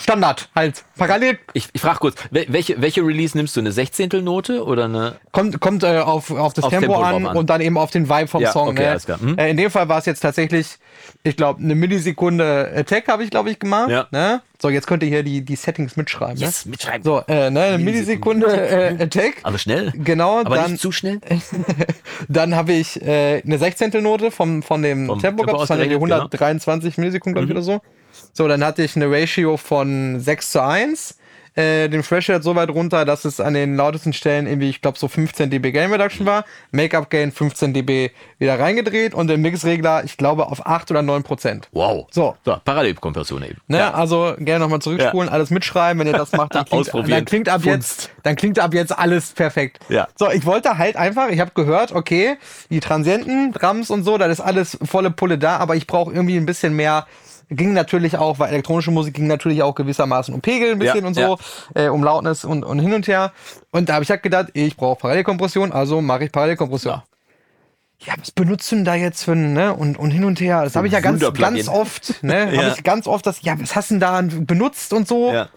Standard halt. Parallel Ich, ich frage kurz, wel- welche, welche Release nimmst du? Eine Sechzehntelnote oder eine? kommt, kommt äh, auf, auf das Aufs Tempo, Tempo an, an. und dann eben auf den Vibe vom Ja, Song. okay, ne? alles klar. Mhm. Äh, in dem Fall war es jetzt tatsächlich, ich glaube, eine Millisekunde Attack habe ich, glaube ich, gemacht. Ja. Ne? So, jetzt könnt ihr hier die, die Settings mitschreiben. Yes, ne? mitschreiben. So, äh, ne, eine Millisekunde äh, Attack. Also schnell. Genau, Aber dann, nicht zu schnell. dann habe ich äh, eine Sechzehntelnote vom, von dem Vom Tempo Tempo gehabt. Das waren irgendwie ausgerechnet, genau. 123 Millisekunden, glaube ich, oder so. So, dann hatte ich eine Ratio von 6 zu 1. Äh, den Threshold so weit runter, dass es an den lautesten Stellen irgendwie, ich glaube, so 15 dB Gain Reduction war. Make-up Gain 15 dB wieder reingedreht und den Mixregler, ich glaube, auf 8 oder 9 Prozent. Wow. So. So, Parallelkompression eben. Ne, also gerne nochmal zurückspulen, alles mitschreiben, wenn ihr das macht, dann klingt, Ausprobieren. dann klingt ab Funst. jetzt, dann klingt ab jetzt alles perfekt. Ja. So, ich wollte halt einfach, ich habe gehört, okay, die Transienten, Drums und so, das ist alles volle Pulle da, aber ich brauche irgendwie ein bisschen mehr. Ging natürlich auch, weil elektronische Musik ging natürlich auch gewissermaßen um Pegel ein bisschen Ja, und so, äh, um Lautness und, und hin und her. Und da habe ich halt gedacht, ich brauche Parallelkompression, also mache ich Parallelkompression. Ja. Ja, was benutzt denn da jetzt für ein, ne? Und, und hin und her. Das habe ich ja ganz, ganz oft, ne? Ja. Habe ich ganz oft das, ja, was hast du denn da benutzt und so? Ja.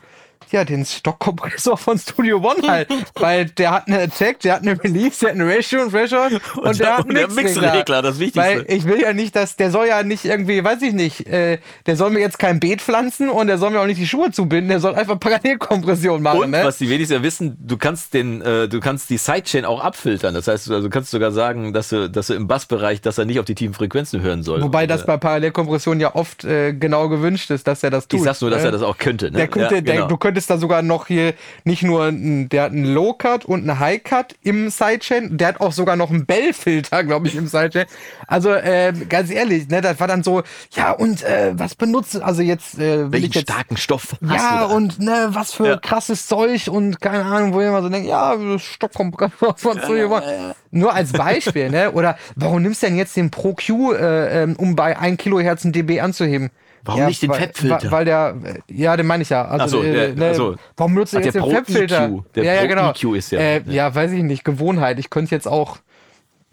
Ja, den Stockkompressor von Studio One halt. Weil der hat eine Attack, der hat eine Release, der hat eine Ratio und Threshold und, der hat und einen der Mixregler. Das Wichtigste. Weil ich will ja nicht, dass, der soll ja nicht irgendwie, weiß ich nicht, äh, der soll mir jetzt kein Beet pflanzen und der soll mir auch nicht die Schuhe zubinden, der soll einfach Parallelkompression machen, Und ne? was die wenigsten ja wissen, du kannst den, äh, du kannst die Sidechain auch abfiltern. Das heißt, du also kannst sogar sagen, dass du, dass du im Bassbereich, dass er nicht auf die tiefen Frequenzen hören soll. Wobei das Äh, bei Parallelkompression ja oft äh, genau gewünscht ist, dass er das tut. ich sag's nur, dass ne? er das auch könnte. Ne? Der könnte, ja, der, genau. du könntest da sogar noch hier nicht nur, ein, der hat einen Low-Cut und einen High-Cut im Sidechain, der hat auch sogar noch einen Bell-Filter, glaube ich, im Sidechain. Also äh, ganz ehrlich, ne, das war dann so, ja und äh, was benutzt, also jetzt äh, Welchen jetzt starken Stoff hast ja, du und ne, was für Ja. krasses Zeug und keine Ahnung, wo immer so denkt, ja, Stockkompressor von Studio One. Nur als Beispiel, ne? Oder warum nimmst du denn jetzt den Pro Q, äh, ähm, um bei 1 Kilohertz ein dB anzuheben? Warum nicht den weil, Fab-Filter? Weil, der, ja, den meine ich ja. Also, so, äh, ja, ne, so. Warum benutzt du jetzt der den Pro Fab-Filter? EQ. Der ja, ja, Pro genau. EQ ist ja- Äh, ja, weiß ich nicht, Gewohnheit. Ich könnte jetzt auch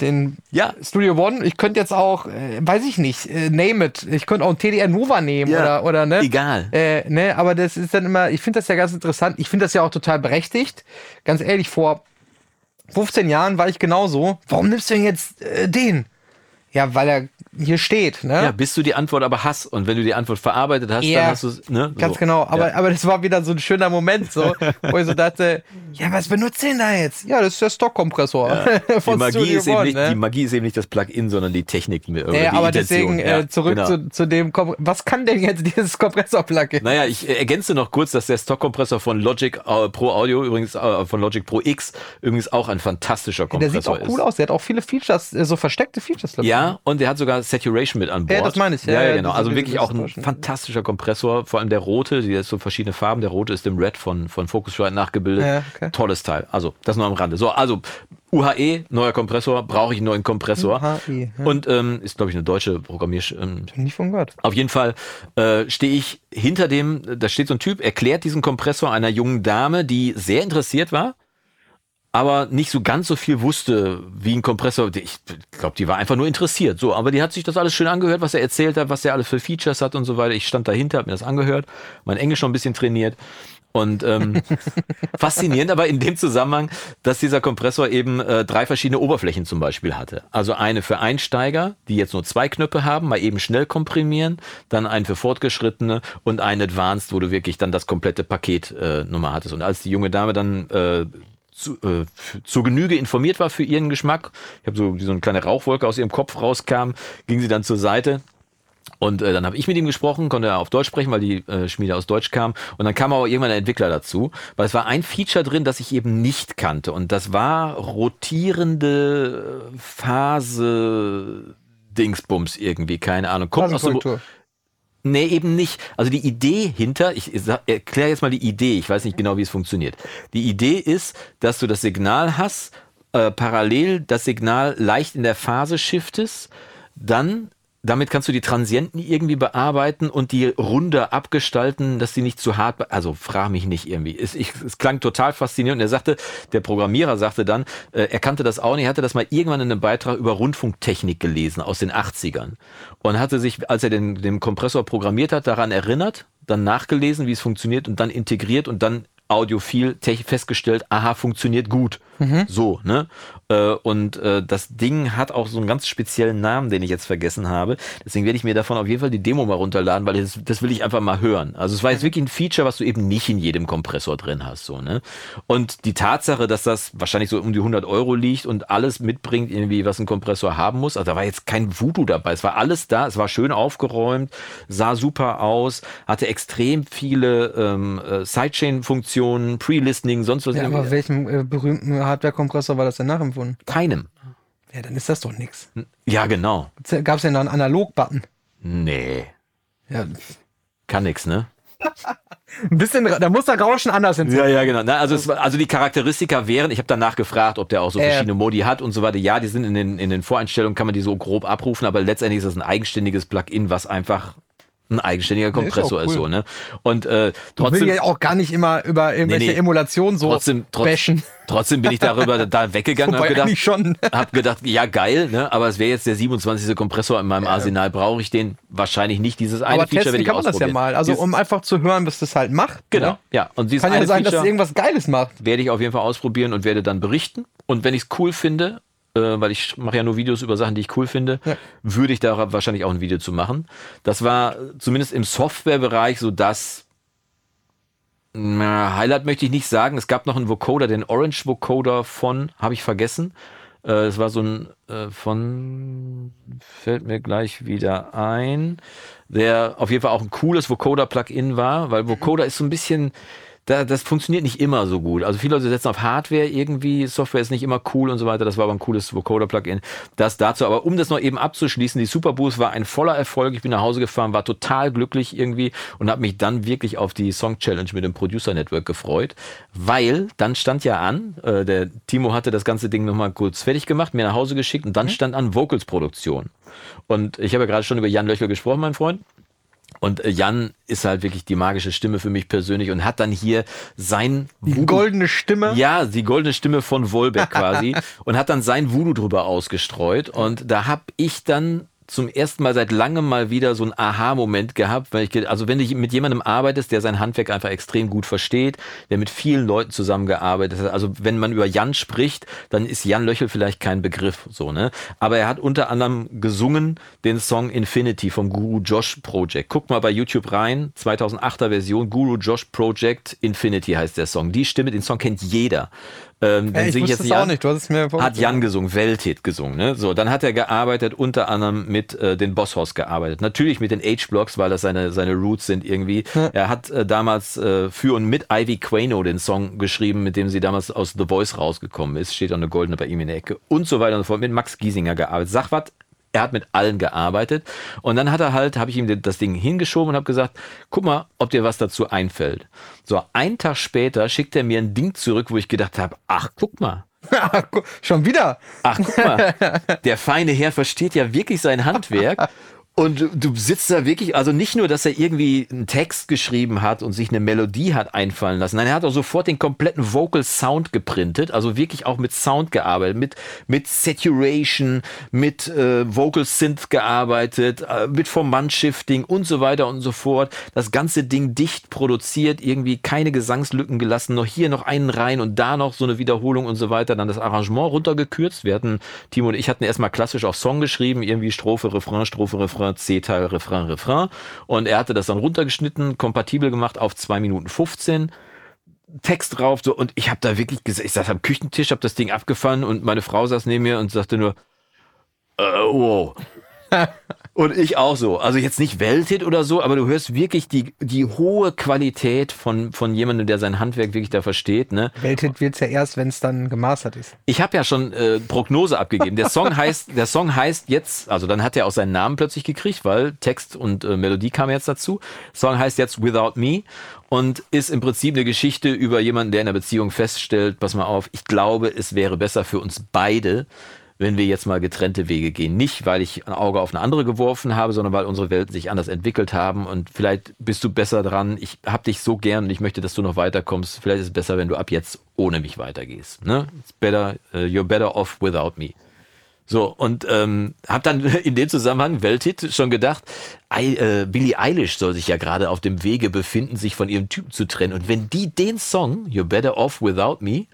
den Ja. Studio One. Ich könnte jetzt auch, äh, weiß ich nicht, äh, name it. Ich könnte auch einen TDR Nova nehmen Ja. oder, oder ne? Egal. Äh, ne, aber das ist dann immer, ich finde das ja ganz interessant. Ich finde das ja auch total berechtigt. Ganz ehrlich, vor 15 Jahren war ich genauso. Warum nimmst du denn jetzt äh, den? Ja, weil er hier steht, ne? Ja, bis du die Antwort aber hast. Und wenn du die Antwort verarbeitet hast, Ja, dann hast du es. Ne? Ganz so. genau, aber, Ja. aber das war wieder so ein schöner Moment, so, wo ich so dachte, ja, was benutzt denn da jetzt? Ja, das ist der Stockkompressor Die von Magie, Studio ist eben One, nicht, ne? die Magie ist eben nicht das Plugin, sondern die Technik. Oder Ja, die aber Intention. deswegen Ja, äh, zurück genau. zu, zu dem, Kom was kann denn jetzt dieses Kompressor-Plugin? Naja, ich ergänze noch kurz, dass der Stockkompressor von Logic äh, Pro Audio, übrigens äh, von Logic Pro X, übrigens auch ein fantastischer Der sieht Kompressor auch cool ist. aus, der hat auch viele Features, äh, so versteckte Features. Ja, und der hat sogar Saturation mit an Bord. Ja, das meine ich, ja, Ja, ja, ja, genau. Also wirklich auch ein fantastischer Kompressor. Vor allem der rote, die hat so verschiedene Farben. Der rote ist dem Red von, von Focusrite nachgebildet. Ja, okay. Tolles Teil. Also, das nur am Rande. So, also UHE, neuer Kompressor, brauche ich einen neuen Kompressor. UHE, ja. Und ähm, ist, glaube ich, eine deutsche Programmier... Ähm, Nie von gehört. auf jeden Fall äh, stehe ich hinter dem, da steht so ein Typ, erklärt diesen Kompressor einer jungen Dame, die sehr interessiert war, aber nicht so ganz so viel wusste, wie ein Kompressor. Ich glaube, die war einfach nur interessiert. So, aber die hat sich das alles schön angehört, was er erzählt hat, was er alles für Features hat und so weiter. Ich stand dahinter, habe mir das angehört, mein Englisch schon ein bisschen trainiert. Und ähm, faszinierend aber in dem Zusammenhang, dass dieser Kompressor eben äh, drei verschiedene Oberflächen zum Beispiel hatte. Also eine für Einsteiger, die jetzt nur zwei Knöpfe haben, mal eben schnell komprimieren, dann einen für Fortgeschrittene und einen Advanced, wo du wirklich dann das komplette Paket äh, Nummer hattest. Und als die junge Dame dann äh, zu, äh, zur Genüge informiert war für ihren Geschmack, ich habe so, wie so eine kleine Rauchwolke aus ihrem Kopf rauskam, ging sie dann zur Seite und äh, dann habe ich mit ihm gesprochen, konnte er auf Deutsch sprechen, weil die äh, Schmiede aus Deutsch kam. Und dann kam aber irgendwann der Entwickler dazu, weil es war ein Feature drin, das ich eben nicht kannte. Und das war rotierende äh, Phase Dingsbums irgendwie, keine Ahnung. Kommt aus Phasenkorrektur. Nee, eben nicht. Also die Idee hinter, ich erkläre jetzt mal die Idee, ich weiß nicht genau, wie es funktioniert. Die Idee ist, dass du das Signal hast, äh, parallel das Signal leicht in der Phase shiftest, dann damit kannst du die Transienten irgendwie bearbeiten und die runder abgestalten, dass sie nicht zu hart, also frag mich nicht irgendwie. Es, ich, es klang total faszinierend. Und er sagte, der Programmierer sagte dann, äh, er kannte das auch nicht, er hatte das mal irgendwann in einem Beitrag über Rundfunktechnik gelesen aus den 80ern und hatte sich, als er den, den Kompressor programmiert hat, daran erinnert, dann nachgelesen, wie es funktioniert und dann integriert und dann audiophil festgestellt, aha, funktioniert gut. So, ne? Äh, Und äh, das Ding hat auch so einen ganz speziellen Namen, den ich jetzt vergessen habe. Deswegen werde ich mir davon auf jeden Fall die Demo mal runterladen, weil das, das will ich einfach mal hören. Also es war jetzt wirklich ein Feature, was du eben nicht in jedem Kompressor drin hast, so, ne? Und die Tatsache, dass das wahrscheinlich so um die 100 Euro liegt und alles mitbringt, irgendwie, was ein Kompressor haben muss, also da war jetzt kein Voodoo dabei. Es war alles da, es war schön aufgeräumt, sah super aus, hatte extrem viele ähm, äh, Sidechain-Funktionen, Pre-Listening, sonst was. Ja, aber welchem äh, berühmten Hardware-Kompressor war das denn nachempfunden? Keinem. Ja, dann ist das doch nix. Ja, genau. Gab es denn da einen Analog-Button? Nee, Ja, kann nix, ne? ein bisschen, da muss der Rauschen anders hin. Ja, ja, genau. Na, also, es, also die Charakteristika wären, ich habe danach gefragt, ob der auch so Äh. verschiedene Modi hat und so weiter. Ja, die sind in den, in den Voreinstellungen, kann man die so grob abrufen, aber letztendlich ist das ein eigenständiges Plugin, was einfach ein eigenständiger ist Kompressor ist, cool. so, ne? Und äh, Ich will trotzdem, ja auch gar nicht immer über irgendwelche Nee, nee. Emulationen so trotzdem, trotz, bashen. trotzdem bin ich darüber da weggegangen und hab gedacht, schon. hab gedacht, ja geil, ne? Aber es wäre jetzt der 27. Kompressor in meinem Arsenal. Brauche ich den? Wahrscheinlich nicht. Dieses eine Aber Feature testen werde ich kann man das ja mal. Also Dieses- um einfach zu hören, was das halt macht. Genau, Ne? ja. Und dieses Kann ja sein, dass Feature es irgendwas Geiles macht. werde ich auf jeden Fall ausprobieren und werde dann berichten. Und wenn ich es cool finde, weil ich mache ja nur Videos über Sachen, die ich cool finde, Ja. würde ich da wahrscheinlich auch ein Video zu machen. Das war äh, zumindest im Softwarebereich so das na, Highlight möchte ich nicht sagen. Es gab noch einen Vocoder, den Orange Vocoder von, habe ich vergessen. Äh, Es war so ein äh, von, fällt mir gleich wieder ein, der auf jeden Fall auch ein cooles Vocoder-Plugin war, weil Vocoder ist so ein bisschen, da, das funktioniert nicht immer so gut. Also viele Leute setzen auf Hardware irgendwie, Software ist nicht immer cool und so weiter. Das war aber ein cooles Vocoder-Plugin. Das dazu, aber um das noch eben abzuschließen, die Superboost war ein voller Erfolg. Ich bin nach Hause gefahren, war total glücklich irgendwie und habe mich dann wirklich auf die Song Challenge mit dem Producer Network gefreut, weil dann stand ja an, äh, der Timo hatte das ganze Ding nochmal kurz fertig gemacht, mir nach Hause geschickt und dann stand an Vocals-Produktion. Und ich habe ja gerade schon über Jan Löchel gesprochen, mein Freund. Und äh, Jan ist halt wirklich die magische Stimme für mich persönlich und hat dann hier sein Die goldene Stimme. ja, die goldene Stimme von Wolbeck quasi und hat dann sein Voodoo drüber ausgestreut und da hab ich dann zum ersten Mal seit langem mal wieder so ein Aha-Moment gehabt, weil ich, also wenn du mit jemandem arbeitest, der sein Handwerk einfach extrem gut versteht, der mit vielen Leuten zusammengearbeitet hat, also wenn man über Jan spricht, dann ist Jan Löchel vielleicht kein Begriff, so, ne? Aber er hat unter anderem gesungen den Song Infinity vom Guru Josh Project. Guck mal bei YouTube rein, 2008er Version, Guru Josh Project Infinity heißt der Song. Die Stimme, den Song kennt jeder. Ähm, den Äh, ich sing es nicht auch nicht. Du hast es mir Hat. Jan gesungen, Welthit gesungen. Ne? So, dann hat er gearbeitet, unter anderem mit äh, den Bosshaus gearbeitet. Natürlich mit den H-Blocks, weil das seine, seine Roots sind irgendwie. Er hat äh, damals äh, für und mit Ivy Quano den Song geschrieben, mit dem sie damals aus The Voice rausgekommen ist. Steht auch eine goldene bei ihm in der Ecke. Und so weiter und so fort. Mit Max Giesinger gearbeitet. Sag was, er hat mit allen gearbeitet. Und dann hat er halt, habe ich ihm das Ding hingeschoben und habe gesagt, guck mal, ob dir was dazu einfällt. So, einen Tag später schickt er mir ein Ding zurück, wo ich gedacht habe, ach, guck mal. Schon wieder. Ach, guck mal, der feine Herr versteht ja wirklich sein Handwerk. Und du- sitzt da wirklich, also nicht nur, dass er irgendwie einen Text geschrieben hat und sich eine Melodie hat einfallen lassen, nein, er hat auch sofort den kompletten Vocal Sound geprintet, also wirklich auch mit Sound gearbeitet, mit, mit Saturation, mit äh, Vocal Synth gearbeitet, äh, mit Formant-Shifting und so weiter und so fort. Das ganze Ding dicht produziert, irgendwie keine Gesangslücken gelassen, noch hier noch einen rein und da noch so eine Wiederholung und so weiter. Dann das Arrangement runtergekürzt. Wir hatten, Timo und ich hatten erstmal klassisch auf Song geschrieben, irgendwie Strophe, Refrain, Strophe, Refrain, C-Teil, Refrain, Refrain. Und er hatte das dann runtergeschnitten, kompatibel gemacht auf zwei Minuten 15. Text drauf so und ich habe da wirklich gesagt, ich saß am Küchentisch, habe das Ding abgefahren und meine Frau saß neben mir und sagte nur, äh, wow. und ich auch so. Also jetzt nicht Welthit oder so, aber du hörst wirklich die, die hohe Qualität von, von jemandem, der sein Handwerk wirklich da versteht. Ne? Welthit wird's ja erst, wenn es dann gemastert ist. Ich habe ja schon äh, Prognose abgegeben. Der Song heißt, der Song heißt jetzt, also dann hat er auch seinen Namen plötzlich gekriegt, weil Text und äh, Melodie kam jetzt dazu. Song heißt jetzt Without Me und ist im Prinzip eine Geschichte über jemanden, der in einer Beziehung feststellt, pass mal auf, ich glaube, es wäre besser für uns beide, wenn wir jetzt mal getrennte Wege gehen. Nicht, weil ich ein Auge auf eine andere geworfen habe, sondern weil unsere Welten sich anders entwickelt haben und vielleicht bist du besser dran. Ich hab dich so gern und ich möchte, dass du noch weiterkommst. Vielleicht ist es besser, wenn du ab jetzt ohne mich weitergehst. Ne? It's better, uh, you're better off without me. So, und ähm, habe dann in dem Zusammenhang, Welthit, schon gedacht, I, äh, Billie Eilish soll sich ja gerade auf dem Wege befinden, sich von ihrem Typen zu trennen. Und wenn die den Song, You're Better Off Without Me,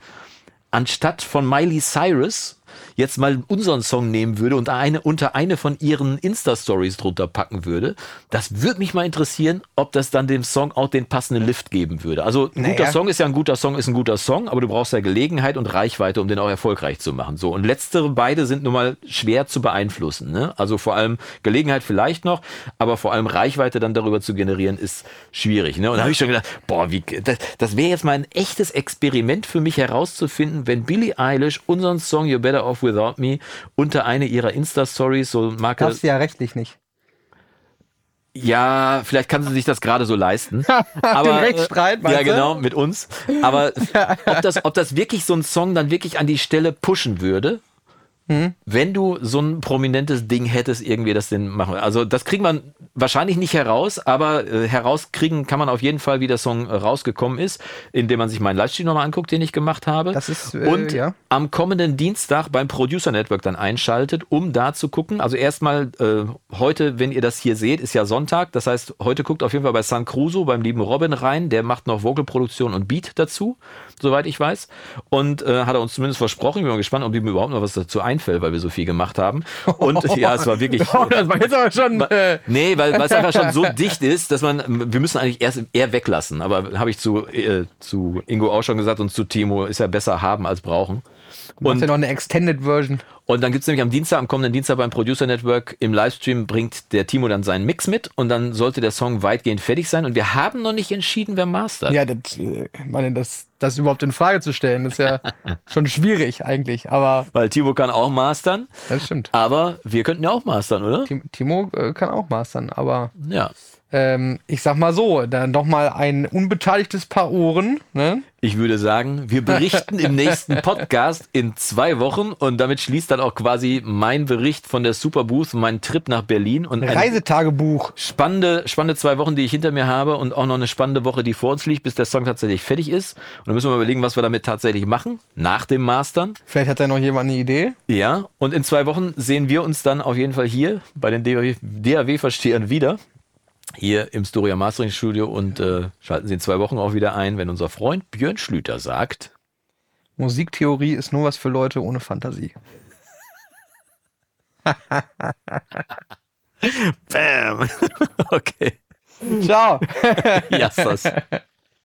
anstatt von Miley Cyrus jetzt mal unseren Song nehmen würde und eine, unter eine von ihren Insta-Stories drunter packen würde, das würde mich mal interessieren, ob das dann dem Song auch den passenden Lift geben würde. Also ein Naja. guter Song ist ja ein guter Song, ist ein guter Song, aber du brauchst ja Gelegenheit und Reichweite, um den auch erfolgreich zu machen. So, und letztere beide sind nun mal schwer zu beeinflussen. Ne? Also vor allem Gelegenheit vielleicht noch, aber vor allem Reichweite dann darüber zu generieren, ist schwierig. Ne? Und da habe ich schon gedacht, boah, wie, das, das wäre jetzt mal ein echtes Experiment für mich herauszufinden, wenn Billie Eilish unseren Song You're Better Off Without Me unter eine ihrer Insta-Stories, so Marke, Darfst du ja rechtlich nicht. ja, vielleicht kann sie sich das gerade so leisten. aber, Den Rechtsstreit, äh, meinst Ja, genau, mit uns. Aber ob das, ob das wirklich so ein Song dann wirklich an die Stelle pushen würde, Hm? wenn du so ein prominentes Ding hättest, irgendwie das denn machen. Also das kriegt man wahrscheinlich nicht heraus, aber äh, herauskriegen kann man auf jeden Fall, wie der Song äh, rausgekommen ist, indem man sich meinen Livestream nochmal anguckt, den ich gemacht habe. Das ist, äh, Und ja. am kommenden Dienstag beim Producer Network dann einschaltet, um da zu gucken. Also erstmal äh, heute, wenn ihr das hier seht, ist ja Sonntag. Das heißt, heute guckt auf jeden Fall bei San Cruso, beim lieben Robin rein. Der macht noch Vocalproduktion und Beat dazu, soweit ich weiß. Und äh, hat er uns zumindest versprochen. Ich bin mal gespannt, ob ihm überhaupt noch was dazu einfällt, weil wir so viel gemacht haben. Und ja, es war wirklich. Oh, das war jetzt aber schon. Äh, Nee, weil weil es einfach schon so dicht ist, dass man, wir müssen eigentlich erst eher weglassen. Aber habe ich zu, äh, zu Ingo auch schon gesagt und zu Timo, ist ja besser haben als brauchen. Und Und, ja noch eine Extended Version. und dann gibt's nämlich am Dienstag, am kommenden Dienstag beim Producer Network im Livestream bringt der Timo dann seinen Mix mit und dann sollte der Song weitgehend fertig sein. Und wir haben noch nicht entschieden, wer mastert. Ja, das, äh, meine, das das überhaupt in Frage zu stellen. Ist ja schon schwierig eigentlich, aber Weil Timo kann auch mastern, das stimmt. aber wir könnten ja auch mastern, oder? Tim- Timo äh, kann auch mastern, aber Ja. Ähm, ich sag mal so, dann doch mal ein unbeteiligtes Paar Ohren, ne? Ich würde sagen, wir berichten im nächsten Podcast in zwei Wochen und damit schließt dann auch quasi mein Bericht von der Superbooth, mein Trip nach Berlin und eine Reisetagebuch. spannende, spannende zwei Wochen, die ich hinter mir habe und auch noch eine spannende Woche, die vor uns liegt, bis der Song tatsächlich fertig ist. Und dann müssen wir mal überlegen, was wir damit tatsächlich machen, nach dem Mastern. Vielleicht hat da noch jemand eine Idee. Ja, und in zwei Wochen sehen wir uns dann auf jeden Fall hier bei den DAW-Verstehern wieder. Hier im Storia Mastering Studio und äh, schalten Sie in zwei Wochen auch wieder ein, wenn unser Freund Björn Schlüter sagt. Musiktheorie ist nur was für Leute ohne Fantasie. Bam! okay. Ciao. Yassas.